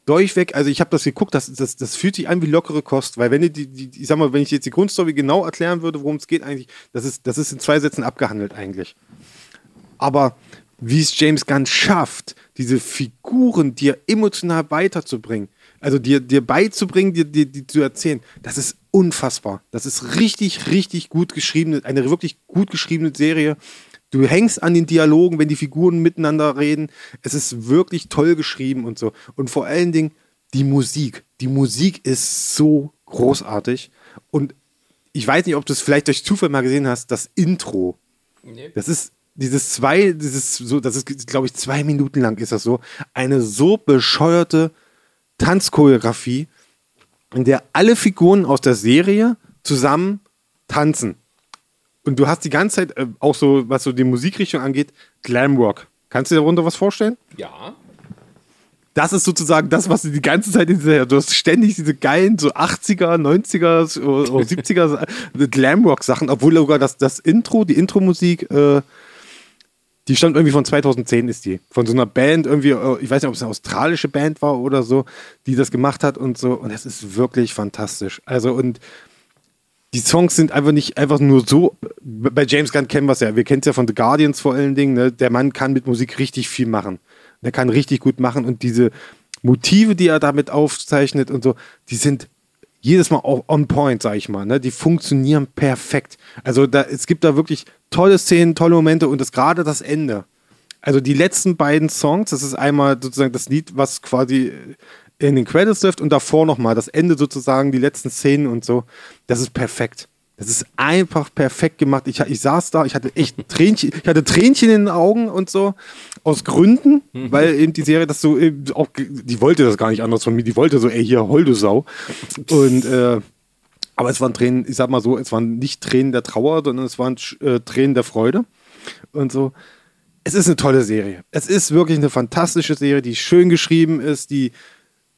durchweg, also ich habe das geguckt, das, das, das fühlt sich an wie lockere Kost, weil wenn die, die, ich sag mal, wenn ich jetzt die Grundstory genau erklären würde, worum es geht eigentlich, das ist, das ist in zwei Sätzen abgehandelt eigentlich. Aber wie es James Gunn schafft, diese Figuren dir emotional weiterzubringen, also dir, dir beizubringen, dir, dir, dir zu erzählen, das ist unfassbar. Das ist richtig, richtig gut geschriebene, eine wirklich gut geschriebene Serie. Du hängst an den Dialogen, wenn die Figuren miteinander reden. Es ist wirklich toll geschrieben und so. Und vor allen Dingen die Musik. Die Musik ist so großartig. Und ich weiß nicht, ob du es vielleicht durch Zufall mal gesehen hast, das Intro. Nee. Das ist dieses zwei, dieses so, das ist, glaube ich, zwei Minuten lang ist das so. Eine so bescheuerte Tanzchoreografie, in der alle Figuren aus der Serie zusammen tanzen. Und du hast die ganze Zeit, äh, auch so, was so die Musikrichtung angeht, Glamrock. Kannst du dir darunter was vorstellen? Ja. Das ist sozusagen das, was du die ganze Zeit in dieser, du hast ständig diese geilen so 80er, 90er oder 70er Glamrock-Sachen, obwohl sogar das, das Intro, die Intro-Musik, äh, die stammt irgendwie von 2010 ist die. Von so einer Band irgendwie, äh, ich weiß nicht, ob es eine australische Band war oder so, die das gemacht hat und so. Und es ist wirklich fantastisch. Also und die Songs sind einfach nicht einfach nur so. Bei James Gunn kennen wir es ja. Wir kennen es ja von The Guardians vor allen Dingen. Ne? Der Mann kann mit Musik richtig viel machen. Der kann richtig gut machen und diese Motive, die er damit aufzeichnet und so, die sind jedes Mal auch on point, sag ich mal. Ne? Die funktionieren perfekt. Also da, es gibt da wirklich tolle Szenen, tolle Momente und das gerade das Ende. Also die letzten beiden Songs, das ist einmal sozusagen das Lied, was quasi in den Credits läuft und davor nochmal das Ende sozusagen, die letzten Szenen und so. Das ist perfekt. Das ist einfach perfekt gemacht. Ich, ich saß da, ich hatte echt <laughs> Tränchen, ich hatte Tränchen in den Augen und so. Aus Gründen, mhm. weil eben die Serie das so auch, die wollte das gar nicht anders von mir. Die wollte so, ey, hier, hol du Sau. Und, äh, aber es waren Tränen, ich sag mal so, es waren nicht Tränen der Trauer, sondern es waren äh, Tränen der Freude. Und so. Es ist eine tolle Serie. Es ist wirklich eine fantastische Serie, die schön geschrieben ist, die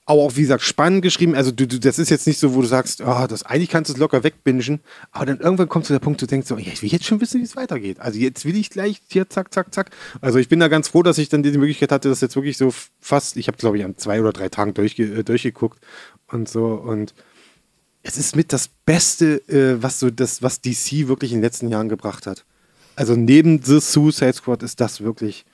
aber auch, wie gesagt, spannend geschrieben. Also, du, du, das ist jetzt nicht so, wo du sagst, oh, das, eigentlich kannst du es locker wegbingen. Aber dann irgendwann kommt zu der Punkt, du denkst so, ja, ich will jetzt schon wissen, wie es weitergeht. Also, jetzt will ich gleich hier, zack, zack, zack. Also, ich bin da ganz froh, dass ich dann die Möglichkeit hatte, das jetzt wirklich so fast, ich habe, glaube ich, an zwei oder drei Tagen durchge äh, durchgeguckt und so. Und es ist mit das Beste, äh, was so das, was DC wirklich in den letzten Jahren gebracht hat. Also, neben The Suicide Squad ist das wirklich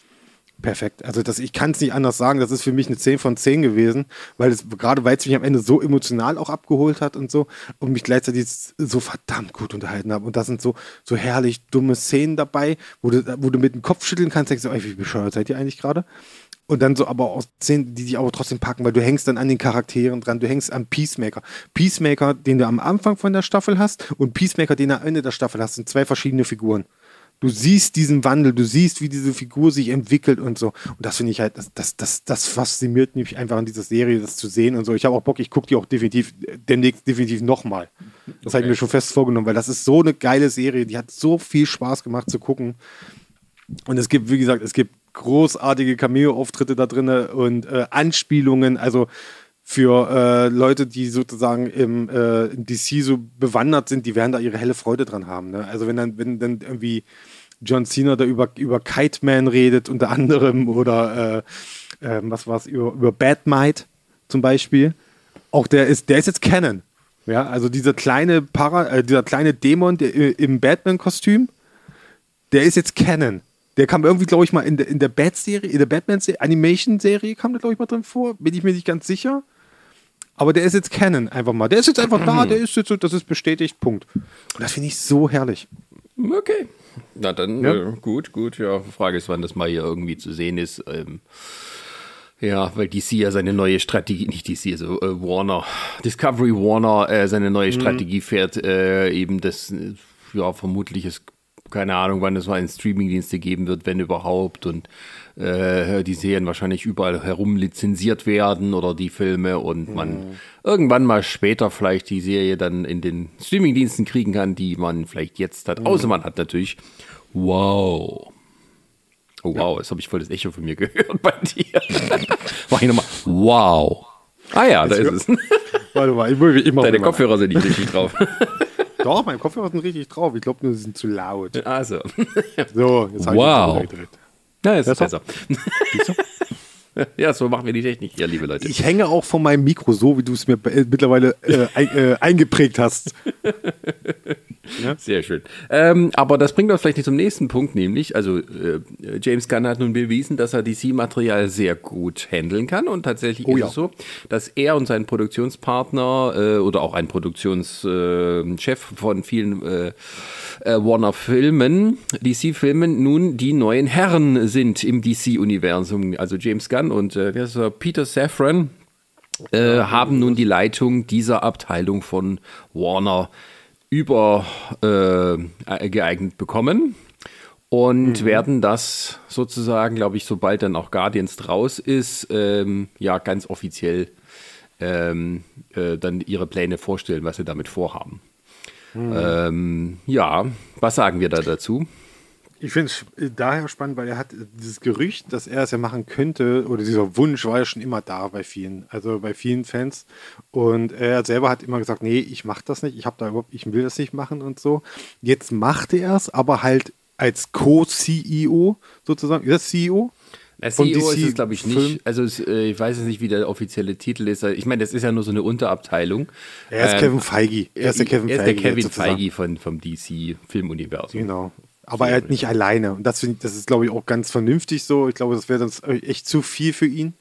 perfekt. Also das, ich kann es nicht anders sagen, das ist für mich eine 10 von 10 gewesen, weil es gerade weil es mich am Ende so emotional auch abgeholt hat und so und mich gleichzeitig so verdammt gut unterhalten habe. Und da sind so, so herrlich dumme Szenen dabei, wo du, wo du mit dem Kopf schütteln kannst, denkst du, ey, wie bescheuert seid ihr eigentlich gerade? Und dann so aber auch Szenen, die dich aber trotzdem packen, weil du hängst dann an den Charakteren dran, du hängst an Peacemaker. Peacemaker, den du am Anfang von der Staffel hast und Peacemaker, den du am Ende der Staffel hast, sind zwei verschiedene Figuren du siehst diesen Wandel, du siehst, wie diese Figur sich entwickelt und so. Und das finde ich halt, das, das, das, das fasziniert mich einfach an dieser Serie, das zu sehen und so. Ich habe auch Bock, ich gucke die auch definitiv, demnächst definitiv nochmal. Das okay. habe ich mir schon fest vorgenommen, weil das ist so eine geile Serie, die hat so viel Spaß gemacht zu gucken. Und es gibt, wie gesagt, es gibt großartige Cameo-Auftritte da drin und äh, Anspielungen, also für äh, Leute, die sozusagen im, äh, im DC so bewandert sind, die werden da ihre helle Freude dran haben. Ne? Also wenn dann, wenn dann irgendwie John Cena da über, über Kite Man redet, unter anderem, oder äh, äh, was war es, über, über Batmite zum Beispiel. Auch der ist, der ist jetzt Canon. Ja, also dieser kleine Para, äh, dieser kleine Dämon der, äh, im Batman-Kostüm, der ist jetzt Canon. Der kam irgendwie, glaube ich, mal in der, in der Bat-Serie, in der Batman-Animation-Serie kam der, glaube ich, mal drin vor. Bin ich mir nicht ganz sicher. Aber der ist jetzt Canon einfach mal. Der ist jetzt einfach da, <clears throat> der ist jetzt so, das ist bestätigt, Punkt. Und das finde ich so herrlich. Okay. Na dann, ja. äh, gut, gut. Ja, Frage ist, wann das mal hier irgendwie zu sehen ist. Ähm, ja, weil DC ja seine neue Strategie, <laughs> nicht DC, also äh, Warner, Discovery Warner äh, seine neue mhm. Strategie fährt, äh, eben das, ja, vermutlich ist keine Ahnung, wann es mal einen Streamingdienste geben wird, wenn überhaupt. Und äh, die Serien wahrscheinlich überall herum lizenziert werden oder die Filme und man mhm. irgendwann mal später vielleicht die Serie dann in den Streamingdiensten kriegen kann, die man vielleicht jetzt hat. Mhm. Außer man hat natürlich Wow. Oh wow, jetzt habe ich voll das Echo von mir <laughs> gehört bei dir. <laughs> Mach ich nochmal. Wow. Ah ja, da ist es. <laughs> Warte mal, ich, ich, ich Deine Kopfhörer sind nicht richtig drauf. Doch, meine Kopfhörer sind richtig drauf. Ich glaube nur, sie sind zu laut. Also. So, jetzt habe wow. ich gedreht. Ja, ist besser. besser. <laughs> <laughs> Ja, so machen wir die Technik hier, liebe Leute. Ich hänge auch von meinem Mikro so, wie du es mir mittlerweile äh, <laughs> äh, eingeprägt hast. Ja? Sehr schön. Ähm, aber das bringt uns vielleicht nicht zum nächsten Punkt, nämlich, also äh, James Gunn hat nun bewiesen, dass er DC-Material sehr gut handeln kann und tatsächlich oh, ist ja. es so, dass er und sein Produktionspartner äh, oder auch ein Produktionschef äh, von vielen äh, äh, Warner-Filmen, DC-Filmen, nun die neuen Herren sind im DC-Universum. Also James Gunn und äh, er? Peter Safran. Äh, haben nun die Leitung dieser Abteilung von Warner übergeeignet äh, bekommen und mhm. werden das sozusagen, glaube ich, sobald dann auch Guardians draus ist, ähm, ja ganz offiziell ähm, äh, dann ihre Pläne vorstellen, was sie damit vorhaben. Mhm. Ähm, ja, was sagen wir da dazu? Ich finde es daher spannend, weil er hat dieses Gerücht, dass er es ja machen könnte, oder dieser Wunsch war ja schon immer da bei vielen, also bei vielen Fans. Und er selber hat immer gesagt, nee, ich mache das nicht, ich habe da überhaupt, ich will das nicht machen und so. Jetzt machte er es, aber halt als Co-CEO sozusagen. Ist das CEO? Der CEO ist es, glaube ich, nicht. Film? Also es, äh, ich weiß jetzt nicht, wie der offizielle Titel ist. Ich meine, das ist ja nur so eine Unterabteilung. Er ist ähm, Kevin Feige. Er ist der Kevin Feige. Er ist der Kevin Feige von, vom DC-Filmuniversum. Genau. Aber er hat nicht alleine. Und das, find, das ist, glaube ich, auch ganz vernünftig so. Ich glaube, das wäre sonst echt zu viel für ihn.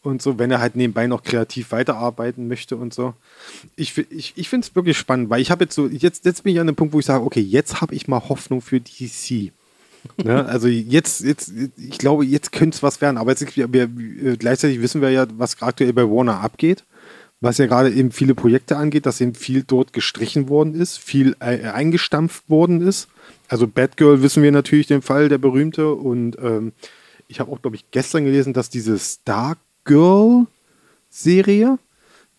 Und so, wenn er halt nebenbei noch kreativ weiterarbeiten möchte und so. Ich, ich, ich finde es wirklich spannend, weil ich habe jetzt so, jetzt, jetzt bin ich an dem Punkt, wo ich sage, okay, jetzt habe ich mal Hoffnung für DC. <laughs> ne? Also jetzt, jetzt, ich glaube, jetzt könnte es was werden. Aber jetzt, wir, wir, gleichzeitig wissen wir ja, was aktuell bei Warner abgeht was ja gerade eben viele Projekte angeht, dass eben viel dort gestrichen worden ist, viel äh, eingestampft worden ist. Also Batgirl wissen wir natürlich den Fall, der berühmte. Und ähm, ich habe auch, glaube ich, gestern gelesen, dass diese Stargirl-Serie,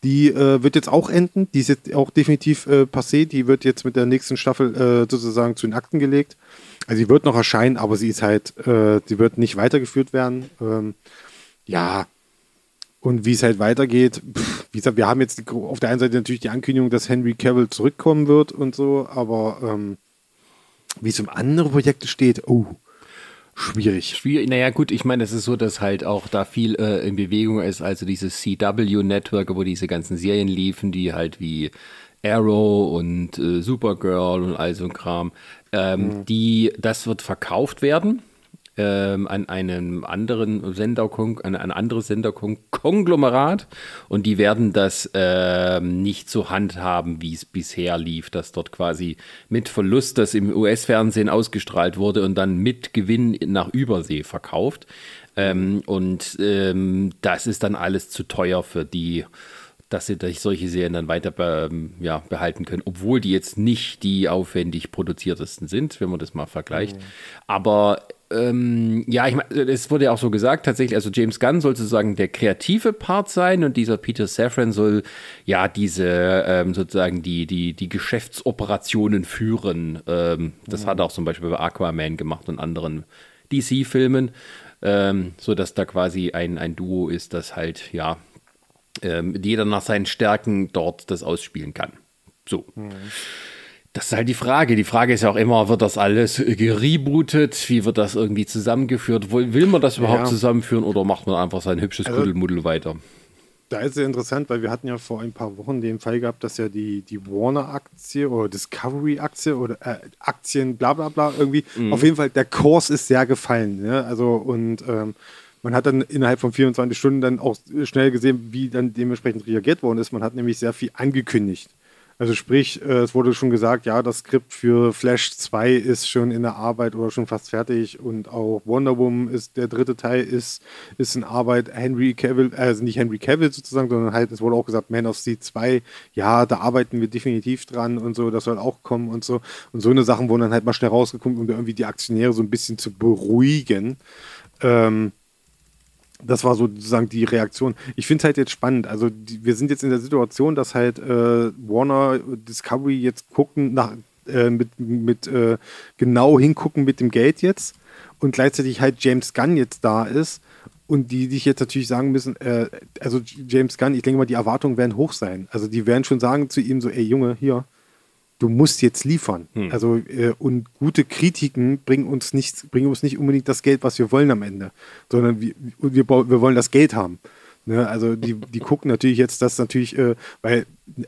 die äh, wird jetzt auch enden. Die ist jetzt auch definitiv äh, passé. Die wird jetzt mit der nächsten Staffel äh, sozusagen zu den Akten gelegt. Also sie wird noch erscheinen, aber sie ist halt, äh, sie wird nicht weitergeführt werden. Ähm, ja, und wie es halt weitergeht, pff, wie gesagt, wir haben jetzt auf der einen Seite natürlich die Ankündigung, dass Henry Cavill zurückkommen wird und so, aber ähm, wie es um andere Projekte steht, oh, schwierig. Schwierig, naja gut, ich meine, es ist so, dass halt auch da viel äh, in Bewegung ist, also dieses CW-Network, wo diese ganzen Serien liefen, die halt wie Arrow und äh, Supergirl und all so ein Kram, ähm, mhm. die, das wird verkauft werden ähm, an einem anderen Sender, an ein anderes Senderkonglomerat und die werden das ähm, nicht so handhaben, wie es bisher lief, dass dort quasi mit Verlust, das im US-Fernsehen ausgestrahlt wurde und dann mit Gewinn nach Übersee verkauft. Ähm, und ähm, das ist dann alles zu teuer für die dass sie solche Serien dann weiter be, ja, behalten können, obwohl die jetzt nicht die aufwendig produziertesten sind, wenn man das mal vergleicht. Mhm. Aber ähm, ja, ich meine, es wurde ja auch so gesagt, tatsächlich, also James Gunn soll sozusagen der kreative Part sein und dieser Peter Safran soll ja diese ähm, sozusagen die, die, die Geschäftsoperationen führen. Ähm, das mhm. hat er auch zum Beispiel bei Aquaman gemacht und anderen DC-Filmen. ähm, so dass da quasi ein, ein Duo ist, das halt, ja, ähm, jeder nach seinen Stärken dort das ausspielen kann. So. Mhm. Das ist halt die Frage. Die Frage ist ja auch immer, wird das alles gerebootet? Wie wird das irgendwie zusammengeführt? Will man das überhaupt ja. zusammenführen oder macht man einfach sein hübsches also, Kuddelmuddel weiter? Da ist es interessant, weil wir hatten ja vor ein paar Wochen den Fall gehabt, dass ja die, die Warner-Aktie oder Discovery-Aktie oder äh, Aktien, bla bla bla, irgendwie, mhm. auf jeden Fall, der Kurs ist sehr gefallen. Ne? Also und ähm, man hat dann innerhalb von 24 Stunden dann auch schnell gesehen, wie dann dementsprechend reagiert worden ist. Man hat nämlich sehr viel angekündigt. Also sprich, äh, es wurde schon gesagt, ja, das Skript für Flash 2 ist schon in der Arbeit oder schon fast fertig und auch Wonder Woman ist, der dritte Teil ist, ist in Arbeit. Henry Cavill, also nicht Henry Cavill sozusagen, sondern halt, es wurde auch gesagt, Man of Steel 2, ja, da arbeiten wir definitiv dran und so, das soll auch kommen und so. Und so eine Sachen wurden dann halt mal schnell rausgekommen, um irgendwie die Aktionäre so ein bisschen zu beruhigen. Ähm, das war sozusagen die Reaktion. Ich finde es halt jetzt spannend. Also die, wir sind jetzt in der Situation, dass halt äh, Warner Discovery jetzt gucken nach äh, mit, mit äh, genau hingucken mit dem Geld jetzt und gleichzeitig halt James Gunn jetzt da ist und die sich jetzt natürlich sagen müssen, äh, also James Gunn, ich denke mal, die Erwartungen werden hoch sein. Also die werden schon sagen zu ihm so, ey Junge, hier, du musst jetzt liefern. Hm. Also äh, und gute Kritiken bringen uns nicht, bringen uns nicht unbedingt das Geld, was wir wollen am Ende, sondern wir, wir, wir wollen das Geld haben. Ne? Also die, die gucken natürlich jetzt, dass natürlich, äh, weil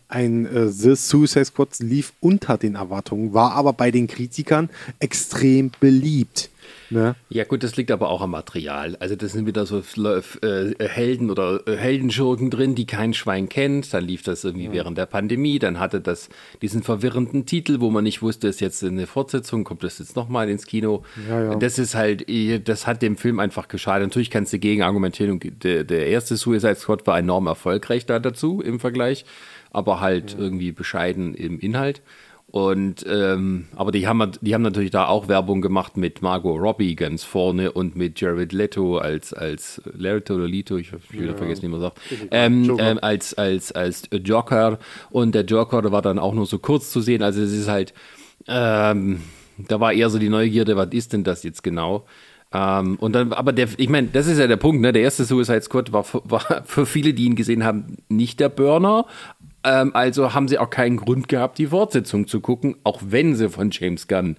ein äh, The Suicide Squad lief unter den Erwartungen, war aber bei den Kritikern extrem beliebt. Ne? Ja, gut, das liegt aber auch am Material. Also, das sind wieder so äh, Helden oder äh, Heldenschurken drin, die kein Schwein kennt. Dann lief das irgendwie ja. während der Pandemie. Dann hatte das diesen verwirrenden Titel, wo man nicht wusste, ist jetzt eine Fortsetzung, kommt das jetzt nochmal ins Kino. Ja, ja. Das ist halt, eh, das hat dem Film einfach geschadet. Natürlich kannst du gegen argumentieren. Der, der erste Suicide Squad war enorm erfolgreich da dazu im Vergleich, aber halt irgendwie bescheiden im Inhalt. Und ähm, aber die haben, die haben natürlich da auch Werbung gemacht mit Margot Robbie ganz vorne und mit Jared Leto als als Leto oder Lito, ich habe wieder ja. vergessen, wie man sagt, ähm, ähm, als als als Joker und der Joker war dann auch nur so kurz zu sehen. Also es ist halt, ähm, da war eher so die Neugierde, was ist denn das jetzt genau? Ähm, und dann, aber der, ich meine, das ist ja der Punkt, ne? Der erste Suicide Squad war, war <laughs> für viele, die ihn gesehen haben, nicht der Burner, ähm, also haben sie auch keinen Grund gehabt, die Fortsetzung zu gucken, auch wenn sie von James Gunn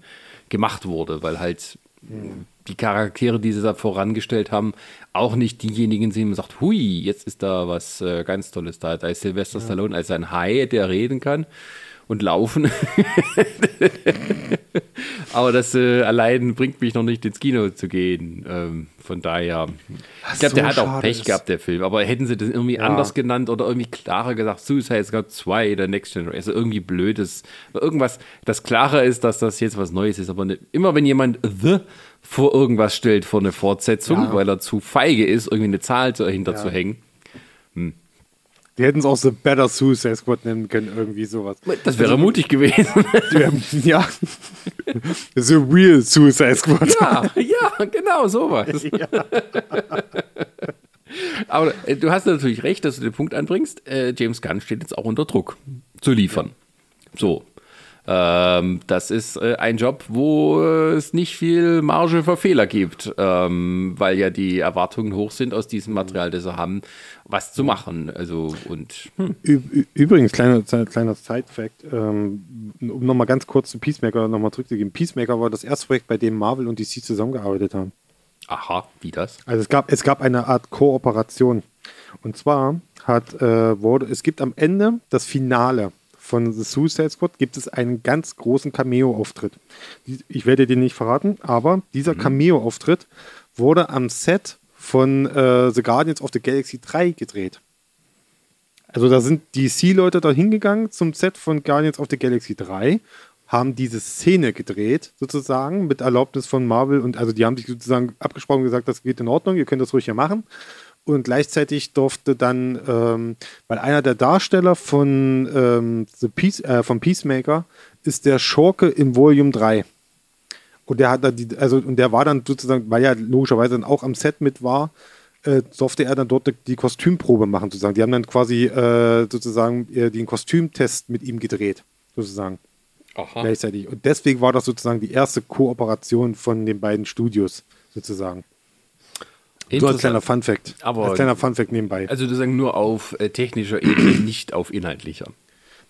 gemacht wurde, weil halt mhm. die Charaktere, die sie da vorangestellt haben, auch nicht diejenigen sind, die man sagt, hui, jetzt ist da was äh, ganz Tolles da. Da ist Sylvester ja. Stallone als ein Hai, der reden kann und laufen. <laughs> Aber das äh, allein bringt mich noch nicht ins Kino zu gehen. Ähm, von daher, ich glaube, so der hat auch Pech ist. gehabt, der Film. Aber hätten sie das irgendwie ja. anders genannt oder irgendwie klarer gesagt, Suicide Squad 2 der Next Generation, also irgendwie blödes, irgendwas, das klarer ist, dass das jetzt was Neues ist. Aber ne, immer wenn jemand The vor irgendwas stellt, vor eine Fortsetzung, ja. weil er zu feige ist, irgendwie eine Zahl dahinter ja. zu hängen, hm, die hätten es auch The Better Suicide Squad nennen können, irgendwie sowas. Das wäre also, mutig gewesen. <laughs> ja. The Real Suicide Squad. Ja, ja, genau, sowas. <laughs> Ja. <laughs> Aber äh, du hast natürlich recht, dass du den Punkt anbringst. Äh, James Gunn steht jetzt auch unter Druck zu liefern. So. Ähm, das ist äh, ein Job, wo es nicht viel Marge für Fehler gibt, ähm, weil ja die Erwartungen hoch sind aus diesem Material, das sie haben, was zu machen. Also und hm. übrigens kleiner kleiner Side-Fact, ähm, um nochmal ganz kurz zu Peacemaker nochmal zurückzugeben. Peacemaker war das erste Projekt, bei dem Marvel und DC zusammengearbeitet haben. Aha, wie das? Also es gab es gab eine Art Kooperation und zwar hat äh, wurde es gibt am Ende das Finale von The Suicide Squad gibt es einen ganz großen Cameo-Auftritt. Ich werde dir nicht verraten, aber dieser mhm. Cameo-Auftritt wurde am Set von äh, The Guardians of the Galaxy 3 gedreht. Also da sind DC-Leute da hingegangen zum Set von Guardians of the Galaxy 3, haben diese Szene gedreht, sozusagen, mit Erlaubnis von Marvel und also die haben sich sozusagen abgesprochen und gesagt, das geht in Ordnung, ihr könnt das ruhig hier machen. Und gleichzeitig durfte dann, ähm, weil einer der Darsteller von, ähm, The Peace, äh, von Peacemaker ist der Schurke in Volume 3. Und der hat da die, also, und der war dann sozusagen, weil er logischerweise dann auch am Set mit war, äh, durfte er dann dort die Kostümprobe machen, sozusagen. Die haben dann quasi äh, sozusagen äh, den Kostümtest mit ihm gedreht, sozusagen. Aha. Gleichzeitig. Und deswegen war das sozusagen die erste Kooperation von den beiden Studios, sozusagen. So als kleiner Fun-Fact. Aber- als kleiner Fun-Fact nebenbei. Also du sagst nur auf äh, technischer Ebene, <clears throat> nicht auf inhaltlicher.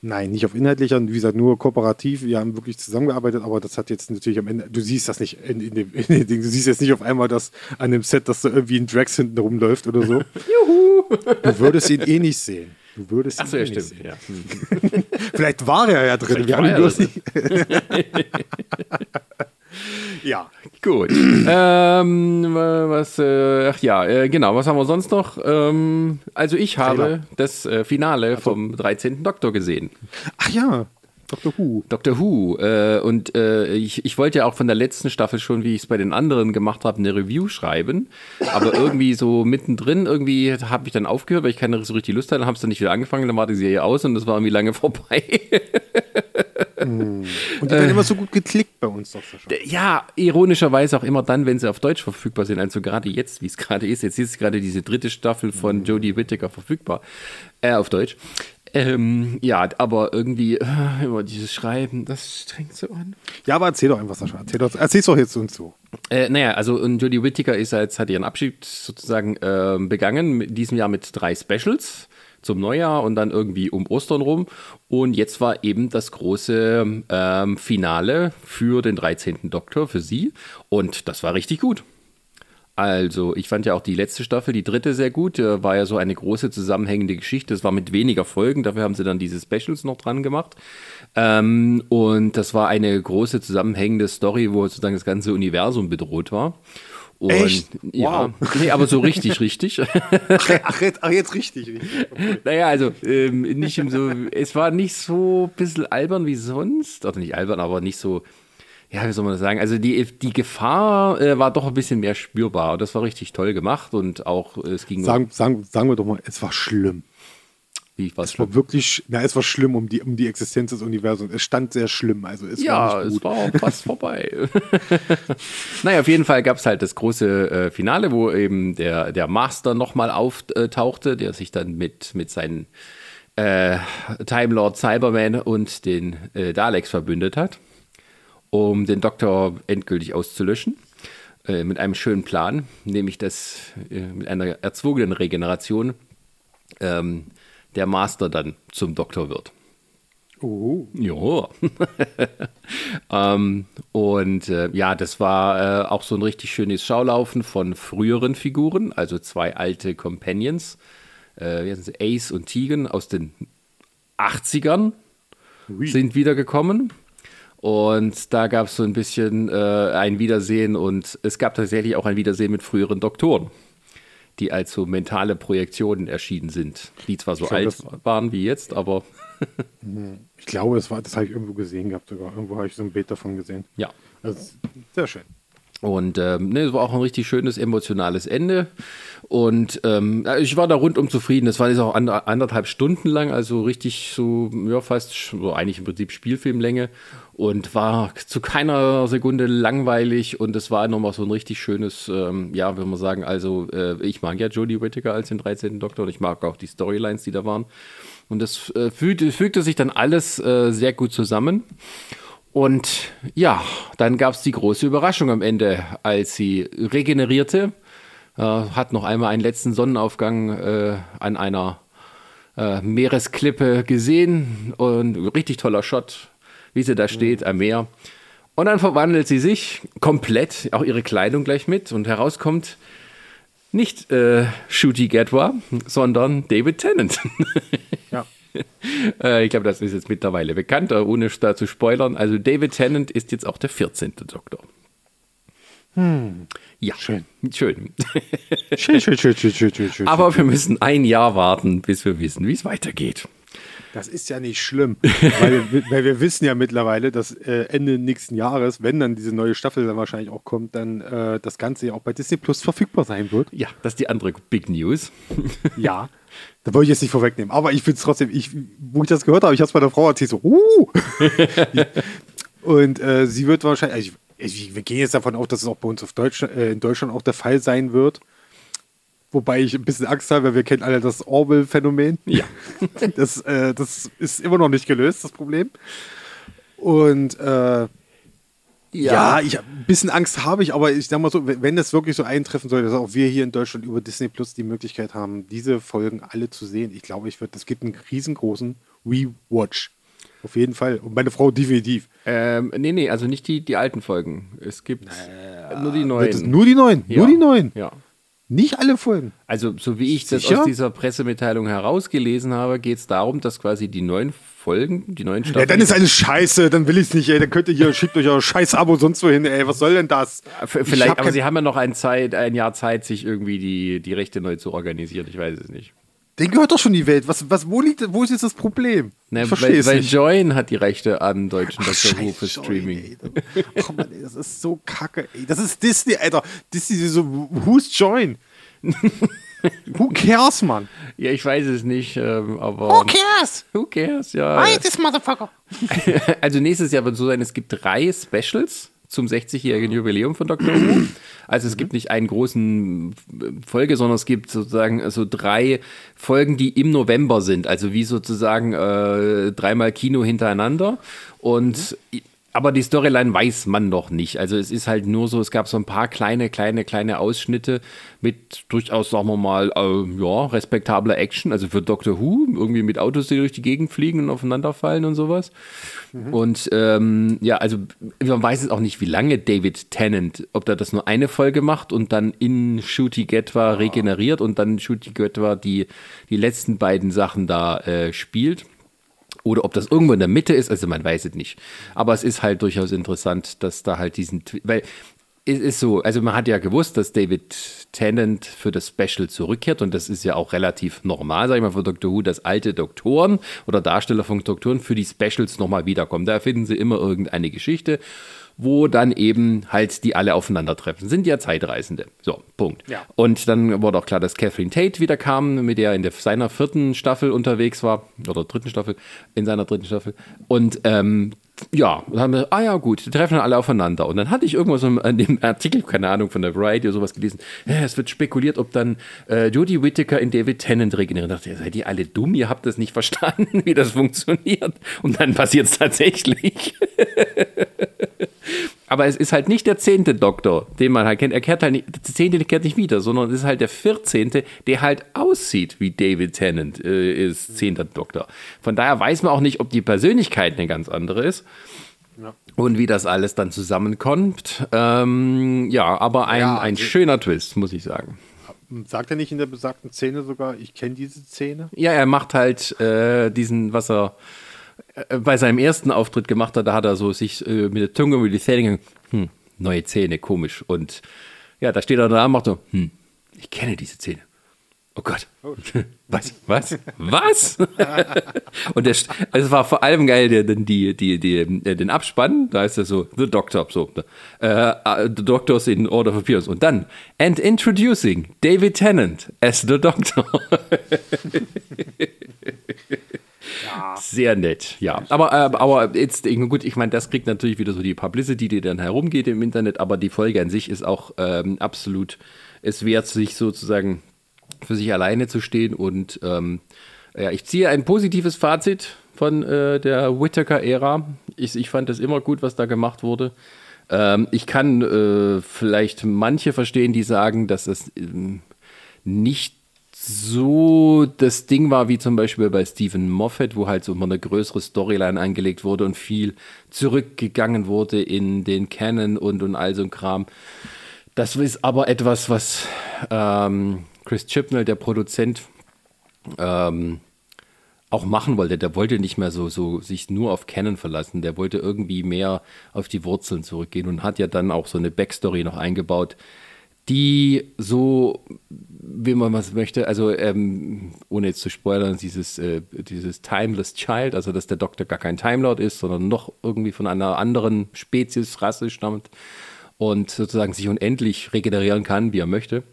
Nein, nicht auf inhaltlicher, wie gesagt, nur kooperativ. Wir haben wirklich zusammengearbeitet, aber das hat jetzt natürlich am Ende, du siehst das nicht in, in, dem, in dem Ding, du siehst jetzt nicht auf einmal das an dem Set, dass da irgendwie ein Drax hinten rumläuft oder so. <laughs> Juhu! Du würdest ihn eh nicht sehen. Du würdest ihn Achso, ja, eh stimmt. sehen. Ja. <laughs> Vielleicht war er ja drin. Vielleicht Wir haben ihn bloß nicht. <laughs> ja. Gut. <clears throat> ähm, was, äh, ach ja, äh, genau, was haben wir sonst noch? Ähm, also ich habe Trailer. das äh, Finale vom 13. Doktor gesehen. Ach ja, Dr. Who. Dr. Who. Äh, und äh, ich, ich wollte ja auch von der letzten Staffel schon, wie ich es bei den anderen gemacht habe, eine Review schreiben. Aber <laughs> irgendwie so mittendrin, irgendwie habe ich dann aufgehört, weil ich keine so richtig Lust hatte, habe es dann nicht wieder angefangen, dann war die Serie aus und das war irgendwie lange <laughs> vorbei. <laughs> Und die werden immer so gut geklickt bei uns, doch Sascha. Ja, ironischerweise auch immer dann, wenn sie auf Deutsch verfügbar sind. Also gerade jetzt, wie es gerade ist. Jetzt ist gerade diese dritte Staffel von Jodie Whittaker verfügbar. Äh, auf Deutsch. Ähm, ja, aber irgendwie äh, immer dieses Schreiben, das strengt so an. Ja, aber erzähl doch einfach, Sascha. Erzähl doch, erzähl's doch jetzt uns so. Äh, naja, also und Jodie Whittaker ist jetzt, hat ihren Abschied sozusagen ähm, begangen, mit diesem Jahr mit drei Specials zum Neujahr und dann irgendwie um Ostern rum. Und jetzt war eben das große ähm, Finale für den 13. Doktor, für sie. Und das war richtig gut. Also, ich fand ja auch die letzte Staffel, die dritte, sehr gut. War ja so eine große zusammenhängende Geschichte. Es war mit weniger Folgen, dafür haben sie dann diese Specials noch dran gemacht. Ähm, und das war eine große zusammenhängende Story, wo sozusagen das ganze Universum bedroht war. Und, Echt? Ja, nee, aber so richtig, richtig. Ach, jetzt, ach, jetzt richtig. richtig. Naja, also ähm, nicht im so, es war nicht so ein bisschen albern wie sonst, oder nicht albern, aber nicht so, ja, wie soll man das sagen? Also die, die Gefahr äh, war doch ein bisschen mehr spürbar und das war richtig toll gemacht und auch äh, es ging Sagen, sagen, sagen wir doch mal, es war schlimm. Wie was Es war wirklich, na, es war schlimm um die, um die Existenz des Universums. Es stand sehr schlimm. Also es Ja, war nicht es gut. war auch fast <laughs> vorbei. <laughs> naja, auf jeden Fall gab es halt das große äh, Finale, wo eben der, der Master nochmal auftauchte, der sich dann mit, mit seinen äh, Time Lord Cyberman und den äh, Daleks verbündet hat, um den Doktor endgültig auszulöschen. Äh, mit einem schönen Plan, nämlich dass äh, mit einer erzwungenen Regeneration ähm, der Master dann zum Doktor wird. Oh. Ja. <laughs> ähm, und äh, ja, das war äh, auch so ein richtig schönes Schaulaufen von früheren Figuren, also zwei alte Companions, äh, Ace und Tegan aus den 80ern Ui. sind wiedergekommen. Und da gab es so ein bisschen äh, ein Wiedersehen und es gab tatsächlich auch ein Wiedersehen mit früheren Doktoren, die als so mentale Projektionen erschienen sind, die zwar so glaub, alt waren wie jetzt, aber <laughs> Ich glaube, das, war, das habe ich irgendwo gesehen gehabt sogar. Irgendwo habe ich so ein Bild davon gesehen. ja. Ist sehr schön. Und ähm, ne, es war auch ein richtig schönes emotionales Ende. Und ähm, ich war da rundum zufrieden. Das war jetzt auch ander, anderthalb Stunden lang, also richtig so, ja, fast so eigentlich im Prinzip Spielfilmlänge. Und war zu keiner Sekunde langweilig. Und es war nochmal so ein richtig schönes, ähm, ja, würde man sagen, also äh, ich mag ja Jodie Whittaker als den 13. Doktor und ich mag auch die Storylines, die da waren. Und das äh, fügte, fügte sich dann alles äh, sehr gut zusammen. Und ja, dann gab es die große Überraschung am Ende, als sie regenerierte. Äh, hat noch einmal einen letzten Sonnenaufgang äh, an einer äh, Meeresklippe gesehen und richtig toller Shot, wie sie da steht am Meer. Und dann verwandelt sie sich komplett, auch ihre Kleidung gleich mit und herauskommt nicht äh, Shooty Gatwa, sondern David Tennant. Ja. <laughs> <laughs> Äh, ich glaube, das ist jetzt mittlerweile bekannt, aber ohne da zu spoilern. Also David Tennant ist jetzt auch der 14. Doktor. Ja, Schön. schön. Schön, schön, schön, schön, schön, schön, schön. aber wir müssen ein Jahr warten, bis wir wissen, wie es weitergeht. Das ist ja nicht schlimm, weil wir, <laughs> weil wir wissen ja mittlerweile, dass äh, Ende nächsten Jahres, wenn dann diese neue Staffel dann wahrscheinlich auch kommt, dann äh, das Ganze ja auch bei Disney Plus verfügbar sein wird. Ja, das ist die andere Big News. Ja. <laughs> Da wollte ich jetzt nicht vorwegnehmen, aber ich finde es trotzdem, ich, wo ich das gehört habe, ich habe es bei der Frau erzählt, so, uh! <laughs> Und äh, sie wird wahrscheinlich, also ich, wir gehen jetzt davon aus, dass es auch bei uns Deutsch, äh, in Deutschland auch der Fall sein wird. Wobei ich ein bisschen Angst habe, weil wir kennen alle das Orwell-Phänomen. Ja. <laughs> Das, äh, das ist immer noch nicht gelöst, das Problem. Und äh, Ja, ich, ein bisschen Angst habe ich, aber ich sag mal so, wenn das wirklich so eintreffen sollte, dass auch wir hier in Deutschland über Disney Plus die Möglichkeit haben, diese Folgen alle zu sehen, ich glaube, ich würde, das gibt einen riesengroßen Rewatch. Auf jeden Fall. Und meine Frau definitiv. Ähm, nee, nee, also nicht die, die alten Folgen. Es gibt nur die es neuen. nur die neuen. Ja. Nur die neuen. Ja. Nicht alle Folgen. Also, so wie ich das Sicher? aus dieser Pressemitteilung herausgelesen habe, geht es darum, dass quasi die neuen Folgen, die neuen Ja, Staffeln. dann ist alles scheiße, dann will ich es nicht, ey. Dann könnt ihr hier, schickt euch euer scheiß Abo sonst wohin, ey. Was soll denn das? Vielleicht, aber sie haben ja noch ein, Zeit, ein Jahr Zeit, sich irgendwie die, die Rechte neu zu organisieren. Ich weiß es nicht. Den gehört doch schon die Welt. Was, was, wo liegt, wo ist jetzt das Problem? Ne, ich verstehe weil, weil. Join hat die Rechte an deutschen Scheiß für Streaming. ey. Oh Mann, ey, das ist so kacke, ey. Das ist Disney, Alter. Disney ist so, who's Join? <laughs> Who cares, Mann? Ja, ich weiß es nicht, ähm, aber. Who cares? Who cares? Ja. Why this motherfucker? <laughs> Also nächstes Jahr wird es so sein, es gibt drei Specials zum 60-jährigen Jubiläum von Dr. Who. Also es gibt nicht einen großen Folge, sondern es gibt sozusagen so drei Folgen, die im November sind. Also wie sozusagen äh, dreimal Kino hintereinander. Und aber die Storyline weiß man noch nicht. Also es ist halt nur so, es gab so ein paar kleine, kleine, kleine Ausschnitte mit durchaus, sagen wir mal, äh, ja, respektabler Action. Also für Doctor Who, irgendwie mit Autos, die durch die Gegend fliegen und aufeinanderfallen und sowas. Und ähm, ja, also man weiß jetzt auch nicht, wie lange David Tennant, ob der das nur eine Folge macht und dann in Shooty Getwa regeneriert und dann Shooty Getwa die, die letzten beiden Sachen da äh, spielt. Oder ob das irgendwo in der Mitte ist, also man weiß es nicht. Aber es ist halt durchaus interessant, dass da halt diesen, weil es ist so, also man hat ja gewusst, dass David Tennant für das Special zurückkehrt und das ist ja auch relativ normal, sag ich mal, für Doctor Who, dass alte Doktoren oder Darsteller von Doktoren für die Specials nochmal wiederkommen. Da erfinden sie immer irgendeine Geschichte, wo dann eben halt die alle aufeinandertreffen. Sind ja Zeitreisende. So, Punkt. Ja. Und dann wurde auch klar, dass Catherine Tate wieder kam, mit der er in der, seiner vierten Staffel unterwegs war, oder dritten Staffel, in seiner dritten Staffel. Und ähm, ja, dann haben wir, ah ja, gut, die treffen dann alle aufeinander. Und dann hatte ich irgendwo so in dem Artikel, keine Ahnung, von der Variety oder sowas gelesen, ja, es wird spekuliert, ob dann äh, Jodie Whittaker in David Tennant regeneriert. Ich dachte, ja, seid ihr alle dumm? Ihr habt das nicht verstanden, <laughs> wie das funktioniert. Und dann passiert es tatsächlich. <laughs> Aber es ist halt nicht der zehnte Doktor, den man halt kennt. Er kehrt halt nicht, der zehnte kehrt nicht wieder, sondern es ist halt der vierzehnte, der halt aussieht wie David Tennant, äh, ist zehnter Doktor. Von daher weiß man auch nicht, ob die Persönlichkeit eine ganz andere ist. Und wie das alles dann zusammenkommt. Ähm, ja, aber ein, Ja, ein also- schöner Twist, muss ich sagen. Sagt er nicht in der besagten Szene sogar, ich kenne diese Szene? Ja, er macht halt äh, diesen, was er bei seinem ersten Auftritt gemacht hat, da hat er so sich äh, mit der Zunge über die Zähne gegangen, hm, neue Zähne, komisch. Und ja, da steht er da und macht so, hm, ich kenne diese Zähne. Oh Gott. <laughs> Was? Was? Was? <laughs> und der, also es war vor allem geil, der, den, die, die, die, äh, den Abspann, da ist er so, The Doctor, so, äh, uh, The Doctors in Order of Appearance. Und dann, and introducing David Tennant as The Doctor. <laughs> Sehr nett, ja. Aber, äh, aber jetzt, gut, ich meine, das kriegt natürlich wieder so die Publicity, die dann herumgeht im Internet, aber die Folge an sich ist auch ähm, absolut es wert, sich sozusagen für sich alleine zu stehen. Und ähm, ja, ich ziehe ein positives Fazit von äh, der Whittaker-Ära. Ich, ich fand es immer gut, was da gemacht wurde. Ähm, ich kann äh, vielleicht manche verstehen, die sagen, dass es ähm, nicht so das Ding war wie zum Beispiel bei Stephen Moffat, wo halt so immer eine größere Storyline angelegt wurde und viel zurückgegangen wurde in den Canon und, und all so ein Kram. Das ist aber etwas, was ähm, Chris Chibnall, der Produzent, ähm, auch machen wollte. Der wollte nicht mehr so, so sich nur auf Canon verlassen. Der wollte irgendwie mehr auf die Wurzeln zurückgehen und hat ja dann auch so eine Backstory noch eingebaut, die so, wie man was möchte, also ähm, ohne jetzt zu spoilern, dieses, äh, dieses Timeless Child, also dass der Doktor gar kein Time Lord ist, sondern noch irgendwie von einer anderen Spezies, Rasse stammt und sozusagen sich unendlich regenerieren kann, wie er möchte.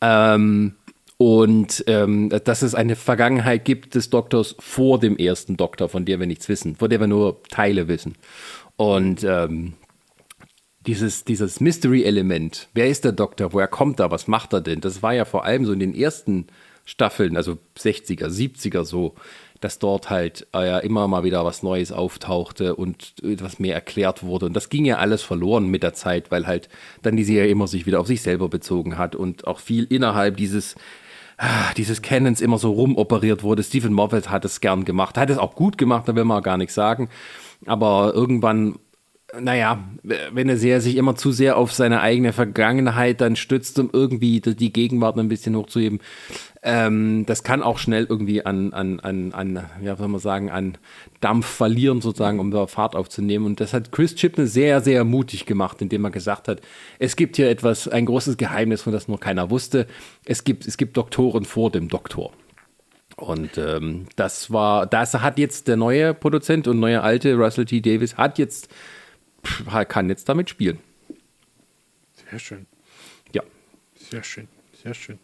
Ähm, und ähm, dass es eine Vergangenheit gibt des Doktors vor dem ersten Doktor, von der wir nichts wissen, von der wir nur Teile wissen. Und ähm, dieses, dieses Mystery-Element, wer ist der Doktor, woher kommt er, was macht er denn, das war ja vor allem so in den ersten Staffeln, also 60er, 70er so, dass dort halt äh, immer mal wieder was Neues auftauchte und etwas mehr erklärt wurde. Und das ging ja alles verloren mit der Zeit, weil halt dann die Serie immer sich wieder auf sich selber bezogen hat und auch viel innerhalb dieses ah, dieses Canons immer so rumoperiert wurde. Stephen Moffat hat es gern gemacht, hat es auch gut gemacht, da will man gar nichts sagen. Aber irgendwann naja, wenn er sehr, sich immer zu sehr auf seine eigene Vergangenheit dann stützt, um irgendwie die Gegenwart ein bisschen hochzuheben, ähm, das kann auch schnell irgendwie an, an, an, an, ja, soll man sagen, an Dampf verlieren, sozusagen, um da Fahrt aufzunehmen. Und das hat Chris Chipne sehr, sehr mutig gemacht, indem er gesagt hat, es gibt hier etwas, ein großes Geheimnis, von das nur keiner wusste. Es gibt, es gibt Doktoren vor dem Doktor. Und ähm, das war, das hat jetzt der neue Produzent und neue alte Russell T. Davis hat jetzt kann jetzt damit spielen. Sehr schön. Ja. Sehr schön, sehr schön.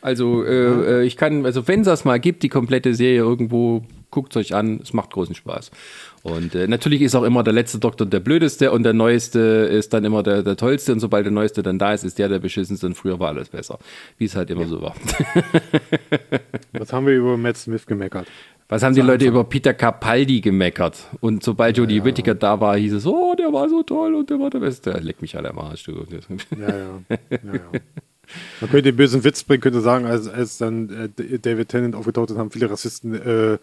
Also äh, äh ich kann, also wenn es das mal gibt, die komplette Serie irgendwo, guckt es euch an, es macht großen Spaß. Und äh, natürlich ist auch immer der letzte Doktor der blödeste und der neueste ist dann immer der, der tollste und sobald der neueste dann da ist, ist der der beschissenste und früher war alles besser. Wie es halt immer ja. so war. Was haben wir über Matt Smith gemeckert? Was haben die Leute über Peter Capaldi gemeckert? Und sobald Jodie ja, Whittaker da war, hieß es, oh, der war so toll und der war der Beste. Leck mich alle am Arsch, du. Ja, ja. ja. Man <laughs> könnte den bösen Witz bringen, könnte sagen, als, als dann äh, David Tennant aufgetaucht ist, haben viele Rassisten äh,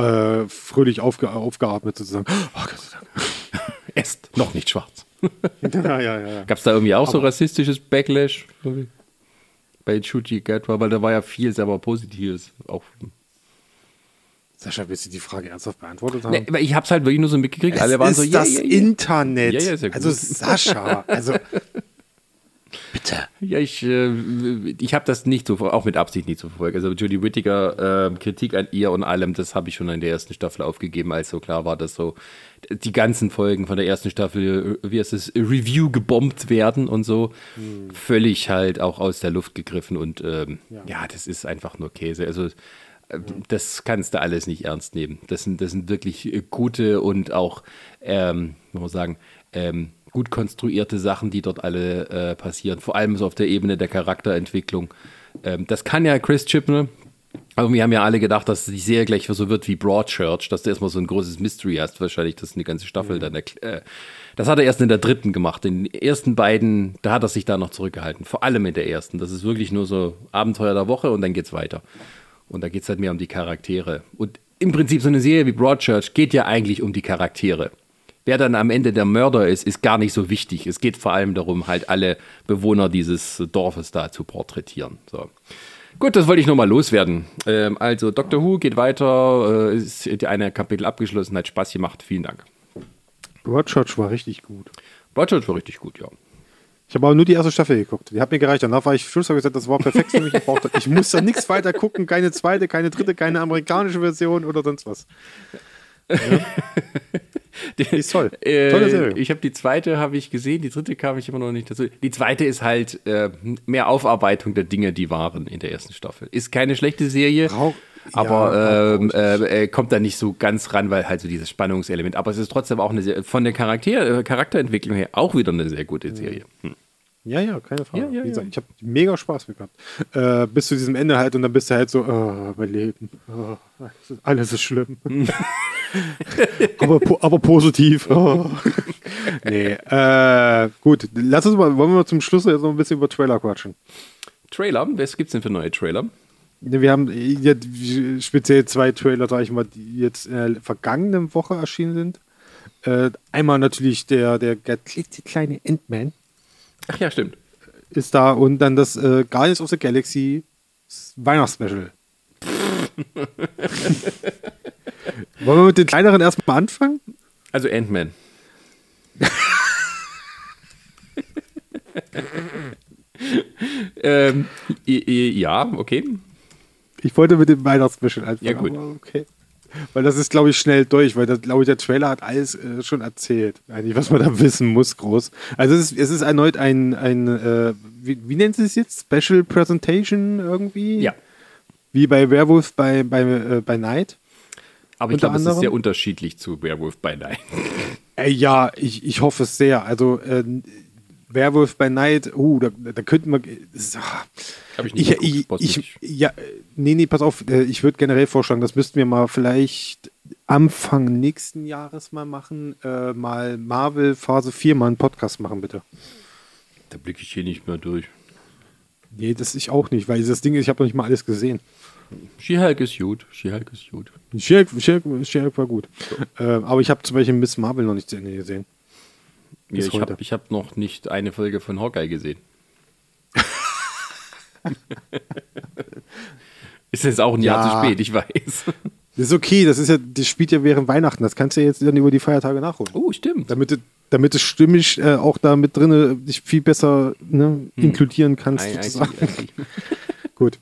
äh, fröhlich aufge aufgeatmet sozusagen. Oh Gott sei Dank. <laughs> Est noch nicht schwarz. <laughs> ja, ja, ja. Gab es da irgendwie auch Aber so rassistisches Backlash bei Chuchi Gatwa? Weil da war ja viel selber Positives. Auch Sascha, willst du die Frage ernsthaft beantwortet haben? Nee, ich habe es halt wirklich nur so mitgekriegt. Es Alle waren ist so, das yeah, yeah. Internet. Ja, ja, also <laughs> Sascha, also bitte. Ja, ich, äh, ich habe das nicht so, auch mit Absicht nicht so verfolgt. Also Judy Whittaker, äh, Kritik an ihr und allem, das habe ich schon in der ersten Staffel aufgegeben, als so klar war, dass so die ganzen Folgen von der ersten Staffel, wie heißt es, Review gebombt werden und so. Hm. Völlig halt auch aus der Luft gegriffen und ähm, ja. ja, das ist einfach nur Käse. Also das kannst du alles nicht ernst nehmen. Das sind, das sind wirklich äh, gute und auch, ähm, muss man sagen, ähm, gut konstruierte Sachen, die dort alle äh, passieren. Vor allem so auf der Ebene der Charakterentwicklung. Ähm, das kann ja Chris Chibnall. Aber wir haben ja alle gedacht, dass die Serie gleich so wird wie Broadchurch, dass du erstmal so ein großes Mystery hast, wahrscheinlich, das eine ganze Staffel mhm. dann äh, Das hat er erst in der dritten gemacht. In den ersten beiden, da hat er sich da noch zurückgehalten. Vor allem in der ersten. Das ist wirklich nur so Abenteuer der Woche und dann geht's weiter. Und da geht es halt mehr um die Charaktere. Und im Prinzip so eine Serie wie Broadchurch geht ja eigentlich um die Charaktere. Wer dann am Ende der Mörder ist, ist gar nicht so wichtig. Es geht vor allem darum, halt alle Bewohner dieses Dorfes da zu porträtieren. So. Gut, das wollte ich nochmal loswerden. Ähm, also, Doctor Who geht weiter, äh, ist eine Kapitel abgeschlossen, hat Spaß gemacht. Vielen Dank. Broadchurch war richtig gut. Broadchurch war richtig gut, ja. Ich habe aber nur die erste Staffel geguckt. Die hat mir gereicht. Danach war ich Schluss, habe gesagt, das war perfekt für mich. Ich, brauchte, ich muss da nichts weiter gucken. Keine zweite, keine dritte, keine amerikanische Version oder sonst was. Ja. <laughs> die ist toll. Äh, Tolle Serie. Ich habe die zweite habe ich gesehen, die dritte kam ich immer noch nicht dazu. Die zweite ist halt äh, mehr Aufarbeitung der Dinge, die waren in der ersten Staffel. Ist keine schlechte Serie. Brauch, aber ja, ähm, äh, kommt da nicht so ganz ran, weil halt so dieses Spannungselement. Aber es ist trotzdem auch eine sehr, von der Charakter, äh, Charakterentwicklung her auch wieder eine sehr gute Serie. Hm. Ja, ja, keine Frage. Ja, ja, Wie gesagt, ich habe mega Spaß mit gehabt. Äh, bis zu diesem Ende halt und dann bist du halt so, oh, mein Leben, oh, alles ist schlimm. <laughs> aber, aber positiv. Oh. nee, äh, gut, lass uns mal, wollen wir mal zum Schluss jetzt noch ein bisschen über Trailer quatschen. Trailer? Was gibt's denn für neue Trailer? Wir haben jetzt speziell zwei Trailer, sag ich mal, die jetzt in der vergangenen Woche erschienen sind. Äh, einmal natürlich der, der, der kleine Ant-Man. Ach ja, stimmt. Ist da und dann das äh, Guardians of the Galaxy Weihnachtsspecial. <laughs> Wollen wir mit den kleineren erstmal anfangen? Also Ant-Man. <laughs> <laughs> ähm, ja, okay. Ich wollte mit dem Weihnachtsspecial anfangen. Ja, gut. okay. Weil das ist, glaube ich, schnell durch, weil, glaube ich, der Trailer hat alles äh, schon erzählt, eigentlich, was man da <laughs> wissen muss, groß. Also es ist, es ist erneut ein, ein äh, wie, wie nennt sie es jetzt? Special Presentation irgendwie? Ja. Wie bei Werewolf bei, bei, äh, bei Night. Aber ich glaube, es ist sehr unterschiedlich zu Werewolf by Night. Äh, ja, ich, ich hoffe es sehr. Also, Werewolf by Night, uh, da, da könnten wir. Das, ah. Habe ich nicht Ich, geguckt, ich, ich, ja, nee, nee, pass auf, äh, ich würde generell vorschlagen, das müssten wir mal vielleicht Anfang nächsten Jahres mal machen, äh, mal Marvel Phase 4 mal einen Podcast machen, bitte. Da blicke ich hier nicht mehr durch. Nee, das ich auch nicht, weil das Ding ist, ich habe noch nicht mal alles gesehen. She-Hulk ist gut. She-Hulk ist gut. She-Hulk She-Hulk- She-Hulk war gut. Äh, aber ich habe zum Beispiel Miss Marvel noch nicht zu Ende gesehen. Ja, ich habe hab noch nicht eine Folge von Hawkeye gesehen. <laughs> ist jetzt auch ein Jahr Ja. zu spät, ich weiß. Das ist okay, das ist ja, das spielt ja während Weihnachten. Das kannst du ja jetzt dann über die Feiertage nachholen. Oh, stimmt. Damit du, damit du stimmig äh, auch da mit drin dich viel besser ne, inkludieren kannst. Ei, ei, sozusagen. ei, ei. <laughs> Gut.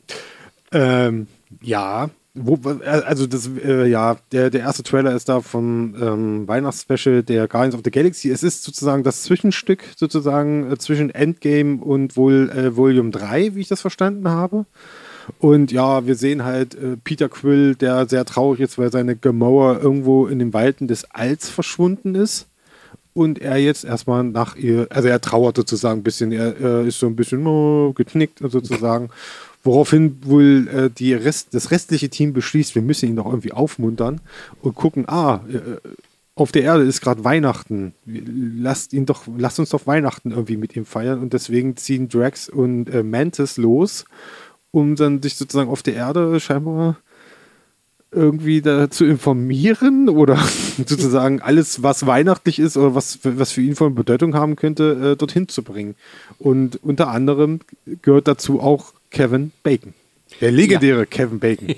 Ähm, ja, wo, also das, äh, ja, der, der erste Trailer ist da vom ähm, Weihnachtsspecial der Guardians of the Galaxy. Es ist sozusagen das Zwischenstück sozusagen äh, zwischen Endgame und wohl äh, Volume 3, wie ich das verstanden habe. Und ja, wir sehen halt äh, Peter Quill, der sehr traurig ist, weil seine Gamora irgendwo in den Walden des Alls verschwunden ist. Und er jetzt erstmal nach ihr, also er trauert sozusagen ein bisschen, er, äh, ist so ein bisschen oh, geknickt sozusagen. Woraufhin wohl äh, die Rest, das restliche Team beschließt, wir müssen ihn doch irgendwie aufmuntern und gucken, ah, äh, auf der Erde ist gerade Weihnachten. Lasst ihn doch, lasst uns doch Weihnachten irgendwie mit ihm feiern. Und deswegen ziehen Drax und äh, Mantis los, um dann sich sozusagen auf der Erde scheinbar irgendwie da zu informieren oder <laughs> sozusagen alles, was weihnachtlich ist oder was, was für ihn von Bedeutung haben könnte, äh, dorthin zu bringen. Und unter anderem gehört dazu auch Kevin Bacon. Der legendäre Kevin Bacon. <laughs>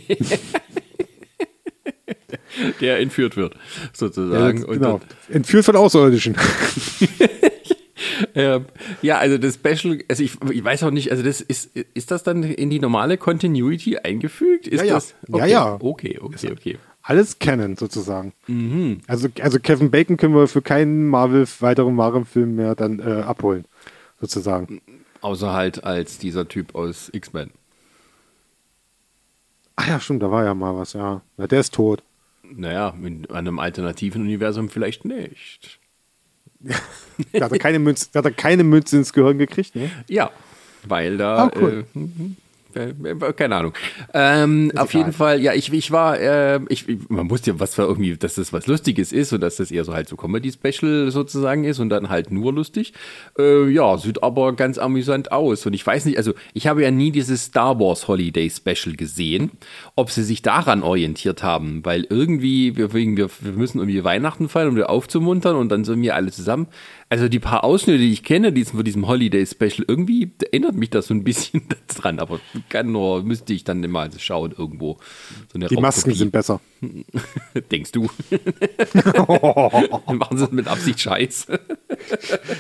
Der entführt wird, sozusagen. Ja, genau. Entführt von Außerirdischen. <laughs> Ähm, ja, also das Special, also ich, ich weiß auch nicht, also das ist, ist das dann in die normale Continuity eingefügt? Ist Ja, ja. das? Ja, Okay. ja. Okay, okay, okay. Alles Canon sozusagen. Mhm. Also, also Kevin Bacon können wir für keinen Marvel, weiteren Marvel-Film mehr dann äh, abholen. Sozusagen. Außer halt als dieser Typ aus X-Men. Ach ja, stimmt, da war ja mal was, ja. ja der ist tot. Naja, in einem alternativen Universum vielleicht nicht. Da hat er keine Münze, da hat er keine Münze ins Gehirn gekriegt, ne? Ja, weil da. Ah, cool. äh, mhm. Äh, keine Ahnung. Ähm, auf jeden Fall, ja, ich, ich war, äh, ich, man wusste ja, was für irgendwie, dass das was Lustiges ist und dass das eher so halt so Comedy-Special sozusagen ist und dann halt nur lustig. Äh, ja, sieht aber ganz amüsant aus. Und ich weiß nicht, also ich habe ja nie dieses Star Wars Holiday Special gesehen, ob sie sich daran orientiert haben, weil irgendwie, wir, wir, wir müssen irgendwie Weihnachten feiern, um wir aufzumuntern und dann sind wir alle zusammen. Also die paar Ausschnitte, die ich kenne, die von diesem Holiday Special, irgendwie erinnert mich das so ein bisschen <laughs> dran, aber kann nur, müsste ich dann mal schauen irgendwo. So Die Masken sind besser. <laughs> Denkst du? <laughs> Machen sie es mit Absicht scheiß.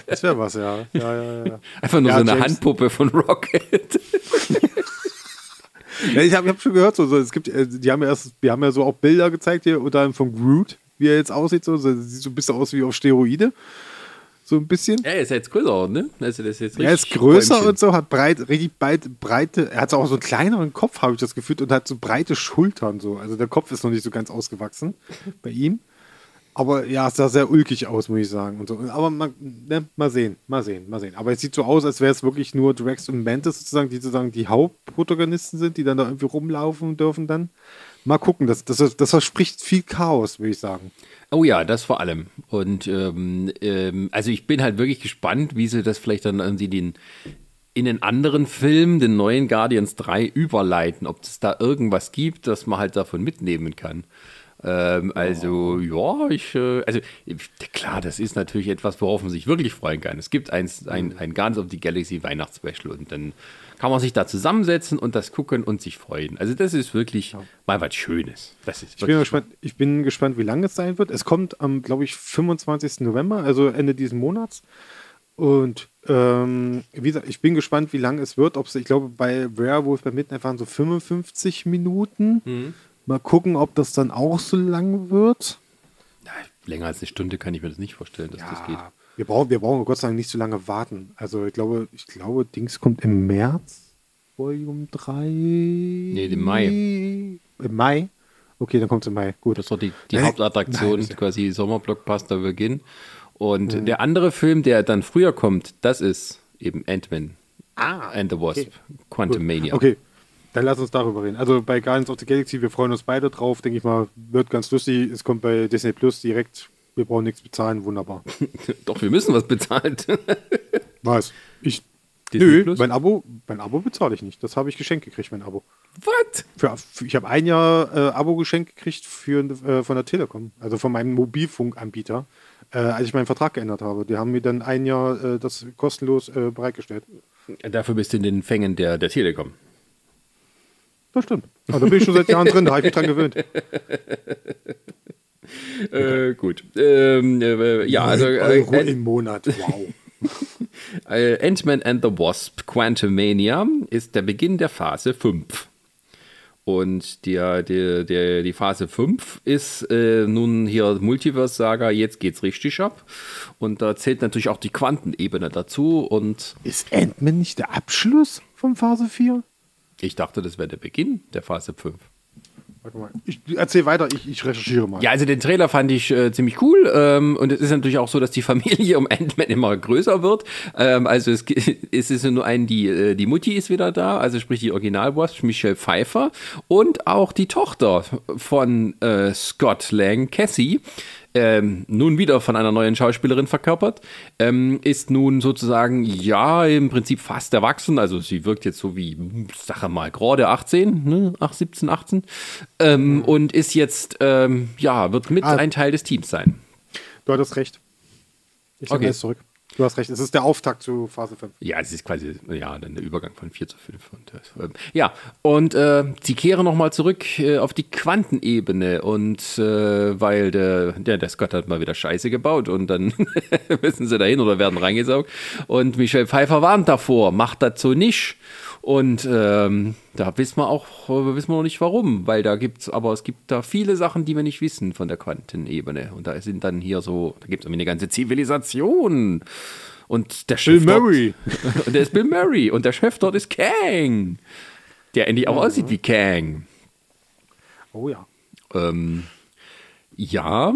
Das wäre was, ja. ja, ja, ja. Einfach nur so eine James- Handpuppe von Rocket. ich habe hab schon gehört, so, so, es gibt, äh, die haben ja erst, wir haben ja so auch Bilder gezeigt hier, unter anderem von Groot, wie er jetzt aussieht. So, so sieht so ein bisschen aus wie auf Steroide. So ein bisschen. Er ist jetzt größer, ne? Also das ist jetzt Er ist größer Bäumchen. und so, hat breit, richtig breit, breite, er hat auch so einen kleineren Kopf, habe ich das Gefühl, und hat so breite Schultern so. Also der Kopf ist noch nicht so ganz ausgewachsen <laughs> bei ihm. Aber ja, es sah sehr ulkig aus, muss ich sagen. Und so. Aber mal, ne, mal sehen, mal sehen, mal sehen. Aber es sieht so aus, als wäre es wirklich nur Drax und Mantis sozusagen, die sozusagen die Hauptprotagonisten sind, die dann da irgendwie rumlaufen dürfen dann. Mal gucken, das, das, das verspricht viel Chaos, würde ich sagen. Oh ja, das vor allem. Und ähm, ähm, also ich bin halt wirklich gespannt, wie sie das vielleicht dann irgendwie den in den anderen Film, den neuen Guardians 3, überleiten, ob es da irgendwas gibt, das man halt davon mitnehmen kann. Ähm, also, ja, ich, äh, also klar, das ist natürlich etwas, worauf man sich wirklich freuen kann. Es gibt ein, ein, ein Guardians of the Galaxy Weihnachtsspecial und dann kann man sich da zusammensetzen und das gucken und sich freuen. Also, das ist wirklich mal was Schönes. Das ist Ich bin, gespannt, ich bin gespannt, wie lange es sein wird. Es kommt am, glaube ich, 25. November, also Ende dieses Monats. Und ähm, wie gesagt, ich bin gespannt, wie lange es wird. Ob's, ich glaube, bei Werewolf bei Midnight waren so 55 Minuten. Mhm. Mal gucken, ob das dann auch so lang wird. Ja, länger als eine Stunde kann ich mir das nicht vorstellen, dass das geht. Wir brauchen, wir brauchen Gott sei Dank nicht so lange warten. Also ich glaube, ich glaube, Dings kommt im März, Volume 3. Nee, im Mai. Im Mai? Okay, dann kommt es im Mai. Gut. Das ist doch die, die Nein, Hauptattraktion, nein, quasi Sommerblockbuster Beginn. Und mhm. der andere Film, der dann früher kommt, das ist eben Ant-Man ah, and the Wasp, okay. Quantum Mania. Okay, dann lass uns darüber reden. Also bei Guardians of the Galaxy, wir freuen uns beide drauf, denke ich mal, wird ganz lustig. Es kommt bei Disney Plus direkt. Wir brauchen nichts bezahlen, wunderbar. <laughs> Doch, wir müssen was bezahlen. <laughs> was? Ich. Disney Nö, Plus? mein Abo, mein Abo bezahle ich nicht. Das habe ich geschenkt gekriegt, mein Abo. Was? ich habe ein Jahr äh, Abo geschenkt gekriegt für, äh, von der Telekom, also von meinem Mobilfunkanbieter, äh, als ich meinen Vertrag geändert habe. Die haben mir dann ein Jahr äh, das kostenlos äh, bereitgestellt. Dafür bist du in den Fängen der, der Telekom. Das stimmt. Aber da bin ich schon seit Jahren drin, da habe ich mich dran gewöhnt. <laughs> Äh, gut. Ähm, äh, ja, also. Äh, Euro im Monat, wow. <laughs> Äh, Ant-Man and the Wasp Quantum Mania ist der Beginn der Phase 5. Und die, die, die, die Phase 5 ist äh, nun hier Multiverse-Saga, jetzt geht's richtig ab. Und da zählt natürlich auch die Quantenebene dazu. Und ist Ant-Man nicht der Abschluss von Phase 4? Ich dachte, das wäre der Beginn der Phase 5. Warte mal. Ich erzähl weiter, ich, ich recherchiere mal. Ja, also den Trailer fand ich äh, ziemlich cool. Ähm, und es ist natürlich auch so, dass die Familie um Ant-Man immer größer wird. Ähm, also es, <laughs> es ist nur ein, die, äh, die Mutti ist wieder da, also sprich die Original-Wasp, Michelle Pfeiffer. Und auch die Tochter von äh, Scott Lang, Cassie, ähm, nun wieder von einer neuen Schauspielerin verkörpert, ähm, ist nun sozusagen, ja, im Prinzip fast erwachsen. Also sie wirkt jetzt so wie, sage mal, gerade 18, ne? 8, 17, 18. Ähm, und ist jetzt, ähm, ja, wird mit ah, ein Teil des Teams sein. Du hattest recht. Ich okay. zurück. Du hast recht, es ist der Auftakt zu Phase 5. Ja, es ist quasi ja, dann der Übergang von 4 zu 5. Und, äh, ja, und äh, sie kehren nochmal zurück äh, auf die Quantenebene und äh, weil der, der, der Scott hat mal wieder Scheiße gebaut und dann <laughs> müssen sie dahin oder werden reingesaugt. Und Michelle Pfeiffer warnt davor, macht so nicht. Und ähm, da wissen wir auch, wissen wir noch nicht warum, weil da gibt's, aber es gibt da viele Sachen, die wir nicht wissen von der Quantenebene. Und da sind dann hier so, da gibt es eine ganze Zivilisation. Und der Chef. Bill dort, Murray. und <laughs> der ist Bill Murray. Und der Chef dort ist Kang. Der endlich auch ja. aussieht wie Kang. Oh ja. Ähm, ja.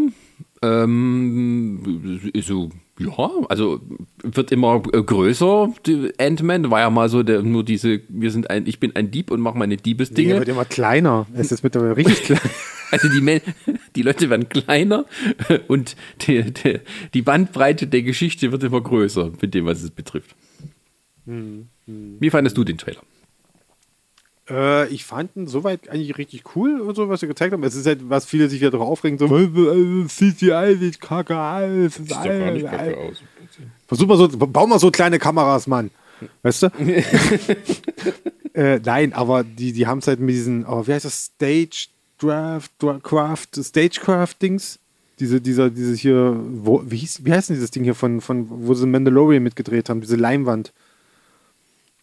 Ähm, so ja, also wird immer größer. Ant-Man war ja mal so der, nur diese, wir sind ein, ich bin ein Dieb und mache meine Diebesdinge. Nee, wird immer kleiner. Es ist mittlerweile <laughs> richtig klein. Also die, die Leute werden kleiner und die, die, die, Bandbreite der Geschichte wird immer größer mit dem, was es betrifft. Hm, hm. Wie fandest du den Trailer? Äh, ich fand ihn soweit eigentlich richtig cool und so, was sie gezeigt haben. Es ist halt, was viele sich wieder darauf aufregen, so, CGI sieht kacke aus. Sieht doch gar nicht kacke aus. Versuch mal so, bau mal so kleine Kameras, Mann. Weißt du? <laughs> äh, nein, aber die, die haben es halt mit diesen, oh, wie heißt das? Stage Draft, Craft, Stagecraft-Dings. Diese, dieser, diese hier, wo, wie, hieß, wie heißt denn dieses Ding hier von, von, wo sie Mandalorian mitgedreht haben, diese Leinwand.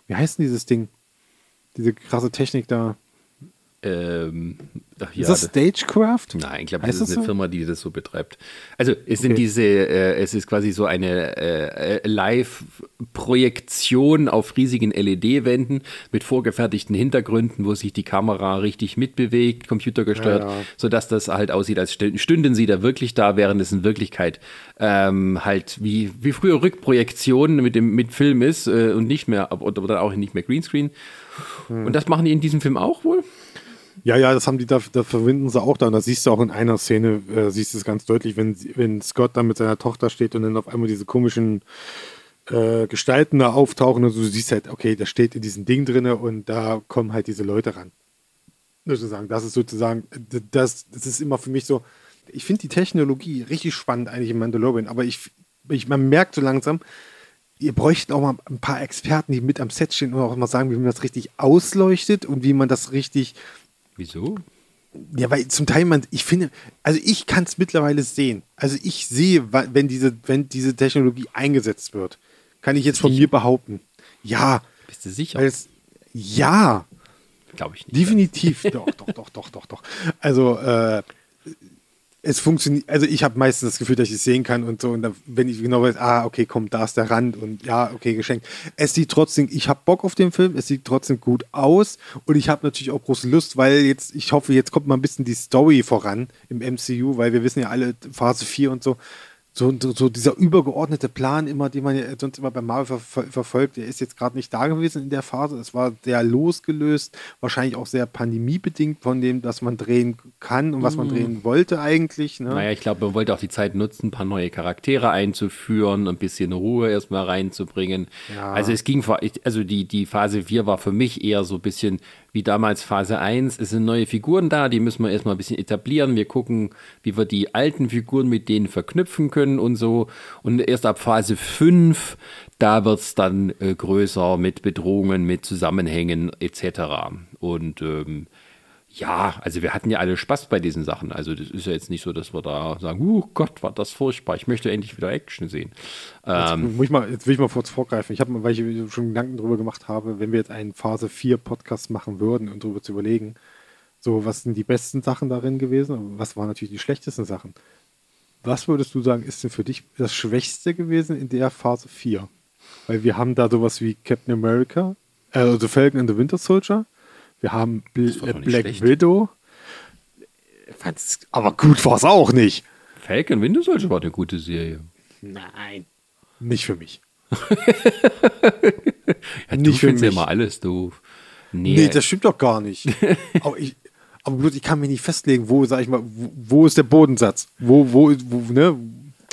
Wie heißt denn dieses Ding? Diese krasse Technik da. Ähm, ach, ja, ist das Stagecraft? Nein, ich glaube, das ist eine so? Firma, die das so betreibt. Also es sind diese, äh, es ist quasi so eine äh, äh Live-Projektion auf riesigen LED-Wänden mit vorgefertigten Hintergründen, wo sich die Kamera richtig mitbewegt, computergesteuert, ja, ja. sodass das halt aussieht, als stünden sie da wirklich da, während es in Wirklichkeit ähm, halt wie, wie früher Rückprojektionen mit dem mit Film ist äh, und nicht mehr, oder auch nicht mehr Greenscreen. Hm. Und das machen die in diesem Film auch wohl? Ja, ja, das haben die, da, da verwenden sie auch da. Und da siehst du auch in einer Szene, äh, siehst du es ganz deutlich, wenn, wenn Scott dann mit seiner Tochter steht und dann auf einmal diese komischen äh, Gestalten da auftauchen und so, du siehst halt, okay, das steht in diesem Ding drin und da kommen halt diese Leute ran. Sozusagen, das ist sozusagen, das, das ist immer für mich so, ich finde die Technologie richtig spannend eigentlich im Mandalorian, aber ich, ich man merkt so langsam, ihr bräuchtet auch mal ein paar Experten, die mit am Set stehen und auch mal sagen, wie man das richtig ausleuchtet und wie man das richtig. Wieso? Ja, weil zum Teil man, ich finde, also ich kann es mittlerweile sehen. Also ich sehe, wenn diese, wenn diese Technologie eingesetzt wird, kann ich jetzt von sicher? mir behaupten. Ja. Bist du sicher? Es, ja. Glaube ich nicht. Definitiv. doch, doch, doch, doch, doch, doch. Also, äh, es funktioniert, also ich habe meistens das Gefühl, dass ich es sehen kann und so. Und dann, wenn ich genau weiß, ah, okay, komm, da ist der Rand und ja, okay, geschenkt. Es sieht trotzdem, ich habe Bock auf den Film, es sieht trotzdem gut aus und ich habe natürlich auch große Lust, weil jetzt, ich hoffe, jetzt kommt mal ein bisschen die Story voran im MCU, weil wir wissen ja alle, Phase 4 und so, so, so, so dieser übergeordnete Plan immer, den man ja sonst immer beim Marvel ver verfolgt, der ist jetzt gerade nicht da gewesen in der Phase. Es war sehr losgelöst, wahrscheinlich auch sehr pandemiebedingt von dem, dass man drehen kann und was man mhm. drehen wollte eigentlich. Ne? Naja, ich glaube, man wollte auch die Zeit nutzen, ein paar neue Charaktere einzuführen, ein bisschen Ruhe erstmal reinzubringen. Ja. Also es ging, also die, die Phase 4 war für mich eher so ein bisschen wie damals Phase 1. Es sind neue Figuren da, die müssen wir erstmal ein bisschen etablieren. Wir gucken, wie wir die alten Figuren mit denen verknüpfen können und so. Und erst ab Phase 5, da wird es dann äh, größer mit Bedrohungen, mit Zusammenhängen etc. Und ähm, ja, also wir hatten ja alle Spaß bei diesen Sachen. Also das ist ja jetzt nicht so, dass wir da sagen, oh Gott, war das furchtbar. Ich möchte endlich wieder Action sehen. Ähm, jetzt, muss ich mal, jetzt will ich mal kurz vorgreifen. Ich habe, weil ich schon Gedanken darüber gemacht habe, wenn wir jetzt einen Phase 4 Podcast machen würden und darüber zu überlegen, so was sind die besten Sachen darin gewesen was waren natürlich die schlechtesten Sachen. Was würdest du sagen, ist denn für dich das Schwächste gewesen in der Phase 4? Weil wir haben da sowas wie Captain America, äh, also Falcon and the Winter Soldier wir haben Bl Black schlecht. Widow. Aber gut war es auch nicht. Falcon Winter Soldier war eine gute Serie. Nein. Nicht für mich. <laughs> ja, nicht für mich. ja immer alles doof. Nee. nee, das stimmt doch gar nicht. <laughs> aber, ich, aber bloß, ich kann mir nicht festlegen, wo, sag ich mal, wo, wo ist der Bodensatz? Wo, wo, wo, ne?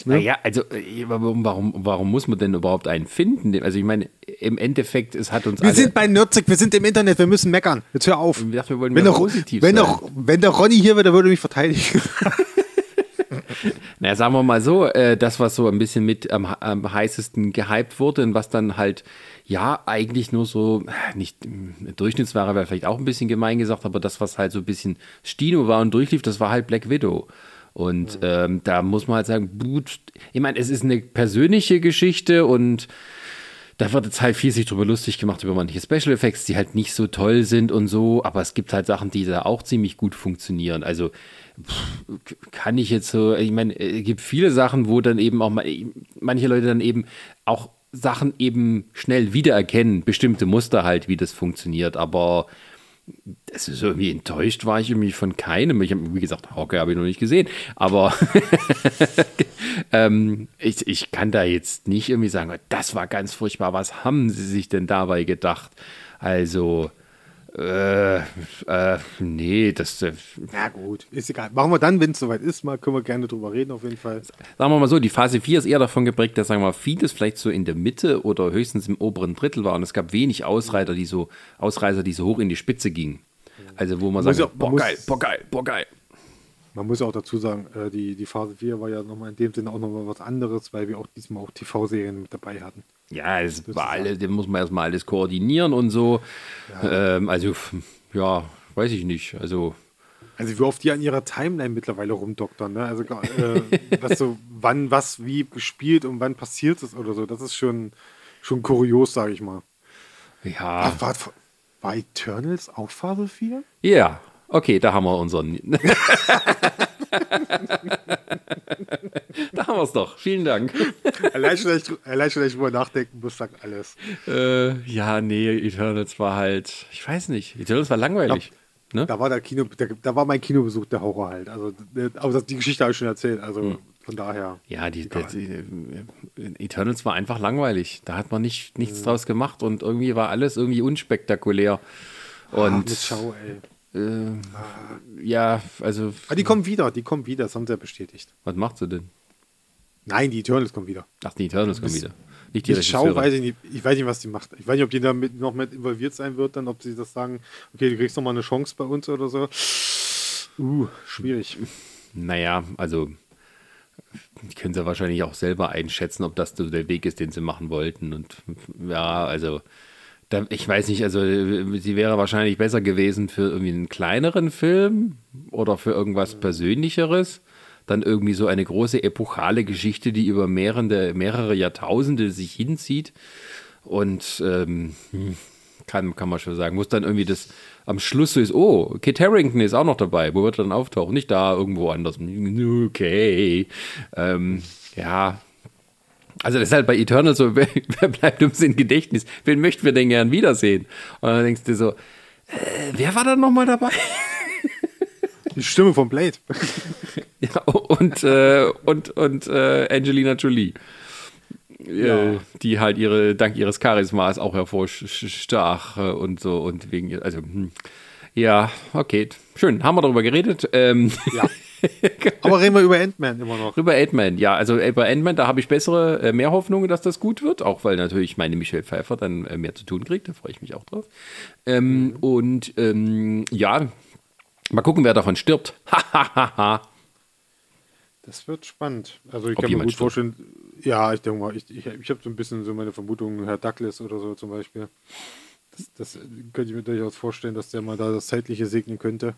Ne? Naja, also äh, warum, warum muss man denn überhaupt einen finden? Also ich meine, im Endeffekt, es hat uns Wir sind bei Nürzig, wir sind im Internet, wir müssen meckern. Jetzt hör auf. Ich dachte, wir wollen wenn, der, positiv wenn, sein. Der, wenn der Ronny hier wäre, der würde mich verteidigen. <laughs> naja, sagen wir mal so, äh, das, was so ein bisschen mit am, am heißesten gehypt wurde und was dann halt, ja, eigentlich nur so, nicht Durchschnittsware wäre vielleicht auch ein bisschen gemein gesagt, aber das, was halt so ein bisschen Stino war und durchlief, das war halt Black Widow. Und ähm, da muss man halt sagen, gut, ich meine, es ist eine persönliche Geschichte und da wird jetzt halt viel sich drüber lustig gemacht über manche Special Effects, die halt nicht so toll sind und so, aber es gibt halt Sachen, die da auch ziemlich gut funktionieren. Also pff, kann ich jetzt so, ich meine, es gibt viele Sachen, wo dann eben auch manche Leute dann eben auch Sachen eben schnell wiedererkennen, bestimmte Muster halt, wie das funktioniert, aber das ist irgendwie enttäuscht war ich irgendwie von keinem. Ich habe, wie gesagt, Hawkeye habe ich noch nicht gesehen, aber <laughs> ähm, ich, ich kann da jetzt nicht irgendwie sagen, das war ganz furchtbar. Was haben sie sich denn dabei gedacht? Also, äh, äh, nee, das. Äh, Na gut, ist egal. Machen wir dann, wenn es soweit ist, mal können wir gerne drüber reden, auf jeden Fall. Sagen wir mal so, die Phase 4 ist eher davon geprägt, dass, sagen wir mal, vieles vielleicht so in der Mitte oder höchstens im oberen Drittel war und es gab wenig Ausreiter, die so, Ausreißer, die so hoch in die Spitze gingen. Also, wo man, man sagt, ja, boah, geil, boah, geil, boah, geil. Man muss auch dazu sagen, äh, die, die Phase 4 war ja nochmal in dem Sinne auch nochmal was anderes, weil wir auch diesmal auch TV-Serien mit dabei hatten. Ja, es war alles, da muss man erstmal alles koordinieren und so. Ja. Ähm, also, ja, weiß ich nicht. Also. Also wie oft die an ihrer Timeline mittlerweile rumdoktern, ne? Also äh, <laughs> was so, wann was wie gespielt und wann passiert ist oder so, das ist schon, schon kurios, sage ich mal. Ja. Ach, war, war Eternals auch Phase 4? Ja, okay, da haben wir unseren. <laughs> <laughs> <laughs> da haben wir es doch. Vielen Dank. <laughs> allein schon, allein schon, ich drüber nachdenken muss, sagt alles. Äh, ja, nee, Eternals war halt, ich weiß nicht, Eternals war langweilig. Ja, ne? Da war der Kino, der, da war mein Kinobesuch der Horror halt. Also, aber die Geschichte habe ich schon erzählt. Also hm. von daher. Ja, die, die, äh, Eternals war einfach langweilig. Da hat man nicht, nichts hm. draus gemacht und irgendwie war alles irgendwie unspektakulär. Und Ach, Schau, ey. Äh, ja, also. Aber ah, die kommen wieder, die kommen wieder, das haben sie ja bestätigt. Was macht sie denn? Nein, die Eternals kommen wieder. Ach, die Eternals kommen wieder. Nicht die ich schau, weiß ich nicht. Ich weiß nicht, was die macht. Ich weiß nicht, ob die da mit, noch mit involviert sein wird, dann, ob sie das sagen, okay, du kriegst noch mal eine Chance bei uns oder so. Uh, schwierig. Naja, also die können sie wahrscheinlich auch selber einschätzen, ob das so der Weg ist, den sie machen wollten. Und ja, also da, ich weiß nicht, also sie wäre wahrscheinlich besser gewesen für irgendwie einen kleineren Film oder für irgendwas Persönlicheres. Dann irgendwie so eine große epochale Geschichte, die über mehrere, mehrere Jahrtausende sich hinzieht. Und ähm, kann, kann man schon sagen, muss dann irgendwie das am Schluss so ist, oh, Kit Harrington ist auch noch dabei, wo wird er dann auftauchen? Nicht da, irgendwo anders. Okay. Ähm, ja, also das ist halt bei Eternal so, <laughs> wer, wer bleibt uns im Gedächtnis? Wen möchten wir denn gern wiedersehen? Und dann denkst du so, äh, wer war da nochmal dabei? Die Stimme von Blade. <laughs> ja, und, äh, und, und äh, Angelina Jolie. Äh, ja. die halt ihre, dank ihres Charismas auch hervorstach äh, und so und wegen ihr, also hm. ja, okay, schön, haben wir darüber geredet. Ähm, ja. <laughs> <laughs> Aber reden wir über Ant-Man immer noch. Über Ant-Man, ja, also äh, bei Ant-Man, da habe ich bessere, äh, mehr Hoffnungen, dass das gut wird, auch weil natürlich meine Michelle Pfeiffer dann äh, mehr zu tun kriegt, da freue ich mich auch drauf. Ähm, mhm. Und ähm, ja, mal gucken, wer davon stirbt. <laughs> Das wird spannend. Also ich Ob kann mir gut stirbt. vorstellen, ja, ich denke mal, ich, ich, ich habe so ein bisschen so meine Vermutung, Herr Douglas oder so zum Beispiel. Das, das könnte ich mir durchaus vorstellen, dass der mal da das Zeitliche segnen könnte.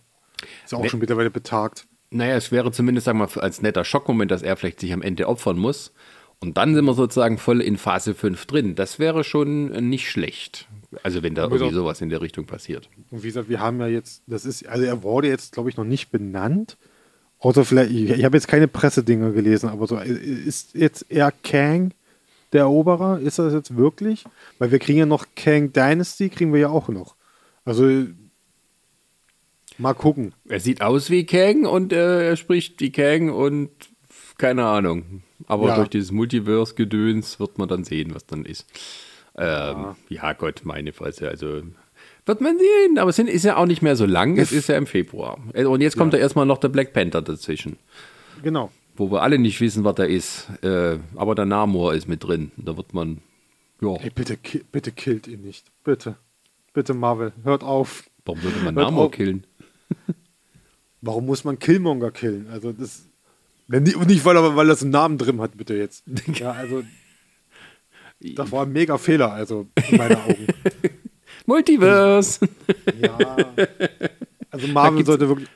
Ist auch Wenn, schon mittlerweile betagt. Naja, es wäre zumindest, sagen wir mal, als netter Schockmoment, dass er vielleicht sich am Ende opfern muss. Und dann sind wir sozusagen voll in Phase 5 drin. Das wäre schon nicht schlecht. Also wenn da irgendwie sowas in der Richtung passiert. Und wie gesagt, wir haben ja jetzt, das ist, also er wurde jetzt, glaube ich, noch nicht benannt. Außer vielleicht, ich, ich habe jetzt keine Pressedinger gelesen, aber so, ist jetzt eher Kang der Eroberer? Ist das jetzt wirklich? Weil wir kriegen ja noch Kang Dynasty, kriegen wir ja auch noch. Also mal gucken. Er sieht aus wie Kang und äh, er spricht wie Kang und keine Ahnung. Aber ja. durch dieses Multiverse-Gedöns wird man dann sehen, was dann ist. Ähm, ja. ja, Gott, meine Fresse. Also wird man sehen, aber es ist ja auch nicht mehr so lang. Es ist ja im Februar. Und jetzt kommt ja, ja erstmal noch der Black Panther dazwischen. Genau. Wo wir alle nicht wissen, was da ist. Äh, aber der Namor ist mit drin. Da wird man. Ja. Ey, bitte, bitte killt ihn nicht. Bitte. Bitte, Marvel. Hört auf. Warum würde man Namor killen? <laughs> Warum muss man Killmonger killen? Also das. Wenn die, nicht, weil er, weil er so einen Namen drin hat, bitte jetzt. <laughs> Ja, also. Das war ein mega Fehler, also in meinen <laughs> Augen. Multiverse. Ja. Also Marvel sollte wirklich.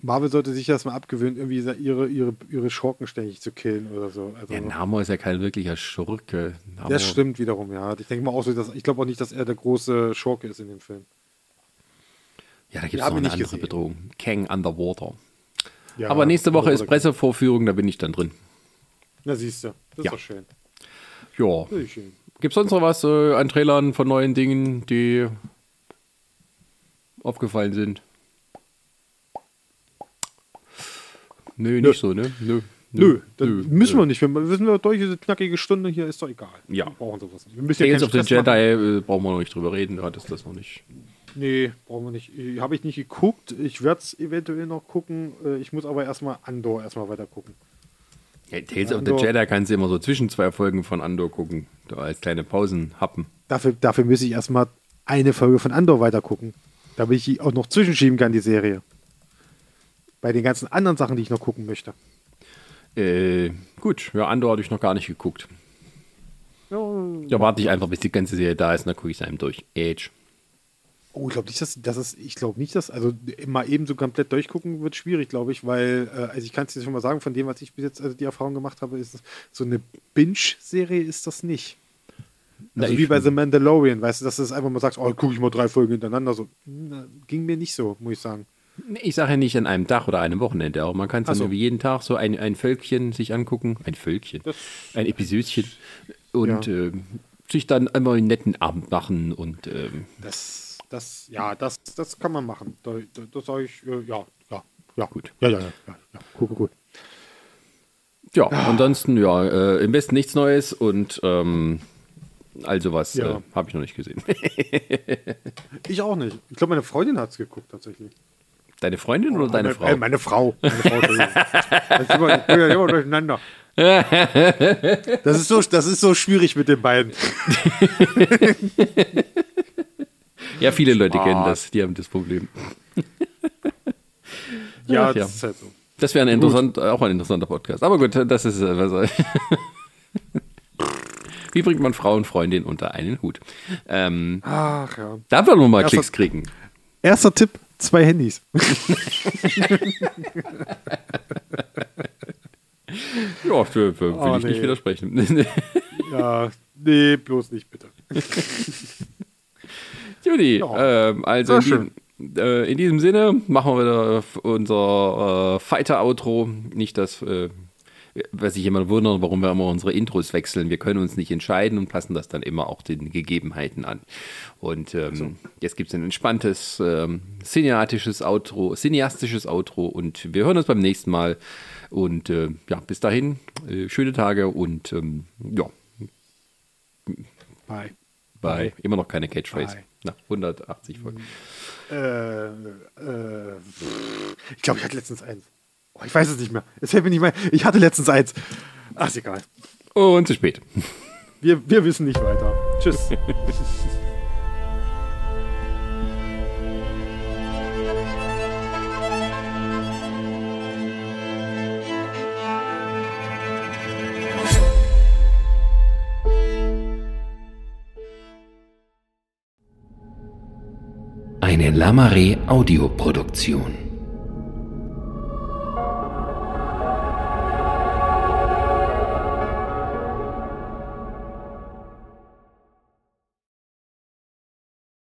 Marvel sollte sich das mal abgewöhnen, irgendwie ihre, ihre, ihre Schurken ständig zu killen oder so. Also, der Namor ist ja kein wirklicher Schurke. Namor. Das stimmt wiederum, ja. Ich denke mal auch so, dass, ich glaube auch nicht, dass er der große Schurke ist in dem Film. Ja, da gibt es noch eine andere gesehen. Bedrohung. Kang Underwater. Ja, Aber nächste Woche ist Pressevorführung, da bin ich dann drin. Na, siehst du. Das ja. ist doch schön. Ja. Gibt es sonst noch was äh, an Trailern von neuen Dingen, die aufgefallen sind? Nö, nicht Nö. so, ne? Nö. Nö, Nö. Nö. müssen wir nicht. Wir wissen wir durch diese knackige Stunde hier ist doch egal. Ja. Wir brauchen sowas nicht. Wir müssen ja Tales of the Jedi äh, brauchen wir noch nicht drüber reden, du hattest das noch nicht. Nee, brauchen wir nicht. Habe ich nicht geguckt. Ich werde es eventuell noch gucken. Äh, ich muss aber erstmal Andor erstmal weiter gucken. Ja, Tales Andor, of the Jedi kannst du immer so zwischen zwei Folgen von Andor gucken, da als kleine Pausen happen. Dafür, dafür müsste ich erstmal eine Folge von Andor weiter gucken, damit ich die auch noch zwischenschieben kann, die Serie. Bei den ganzen anderen Sachen, die ich noch gucken möchte. Äh, gut, ja, Andor habe ich noch gar nicht geguckt. Ja, da warte ich einfach, bis die ganze Serie da ist, und dann gucke ich es einem durch. Age. Oh, ich glaube nicht, dass, dass es, ich glaube nicht, dass, also mal eben so komplett durchgucken wird schwierig, glaube ich, weil, äh, also ich kann es dir schon mal sagen, von dem, was ich bis jetzt also die Erfahrung gemacht habe, ist das, so eine Binge-Serie ist das nicht. Also Na, wie bei The Mandalorian, weißt du, dass du das einfach mal sagst, oh, gucke ich mal drei Folgen hintereinander, so, na, ging mir nicht so, muss ich sagen. Ich sage ja nicht an einem Tag oder einem Wochenende, aber man kann es dann so. wie jeden Tag so ein, ein Völkchen sich angucken, ein Völkchen, das, ein Episödchen und ja. äh, sich dann immer einen netten Abend machen und ähm, das das, ja, das, das kann man machen. Da, da, das sage ich, äh, ja, ja, ja. Gut. Ja, ja, ja, ja, ja. Gut, gut, gut. Ja, ah. ansonsten, ja, äh, im Westen nichts Neues und ähm, also was ja. äh, habe ich noch nicht gesehen. <laughs> ich auch nicht. Ich glaube, meine Freundin hat es geguckt tatsächlich. Deine Freundin oder oh, deine meine, Frau? Äh, meine Frau. Meine Frau <laughs> das ist immer, ich bin ja immer durcheinander. <laughs> Das ist, so, das ist so schwierig mit den beiden. Ja, viele Leute Smart. kennen das, die haben das Problem. <laughs> ja, Ach, das ja. ist halt so. Das wäre ein interessant, auch ein interessanter Podcast. Aber gut, das ist. Was, <laughs> Wie bringt man Frau und Freundin unter einen Hut? Ähm, Ach ja. Da wir mal erster, Klicks kriegen. Erster Tipp: zwei Handys. <laughs> ja, für, für, will oh, ich nee. nicht widersprechen. ja, nee, bloß nicht, bitte. Judy, ja. ähm, also in diesem, äh, in diesem, Sinne machen wir wieder unser äh, Fighter-Outro. Nicht das äh, was sich jemand wundert, warum wir immer unsere Intros wechseln. Wir können uns nicht entscheiden und passen das dann immer auch den Gegebenheiten an. Und ähm, so. jetzt gibt es ein entspanntes, ähm, cineatisches Outro, cineastisches Outro und wir hören uns beim nächsten Mal. Und äh, ja, bis dahin, äh, schöne Tage und ähm, ja. Bye. Bye. Immer noch keine Catchphrase. Bye. Nach 180 Folgen. Äh, äh, ich glaube, ich hatte letztens eins. Oh, ich weiß es nicht mehr. Es fällt mir nicht mehr. Ich hatte letztens eins. Ach, ist egal. Und zu spät. Wir, wir wissen nicht weiter. Tschüss. <laughs> Lamare Audioproduktion.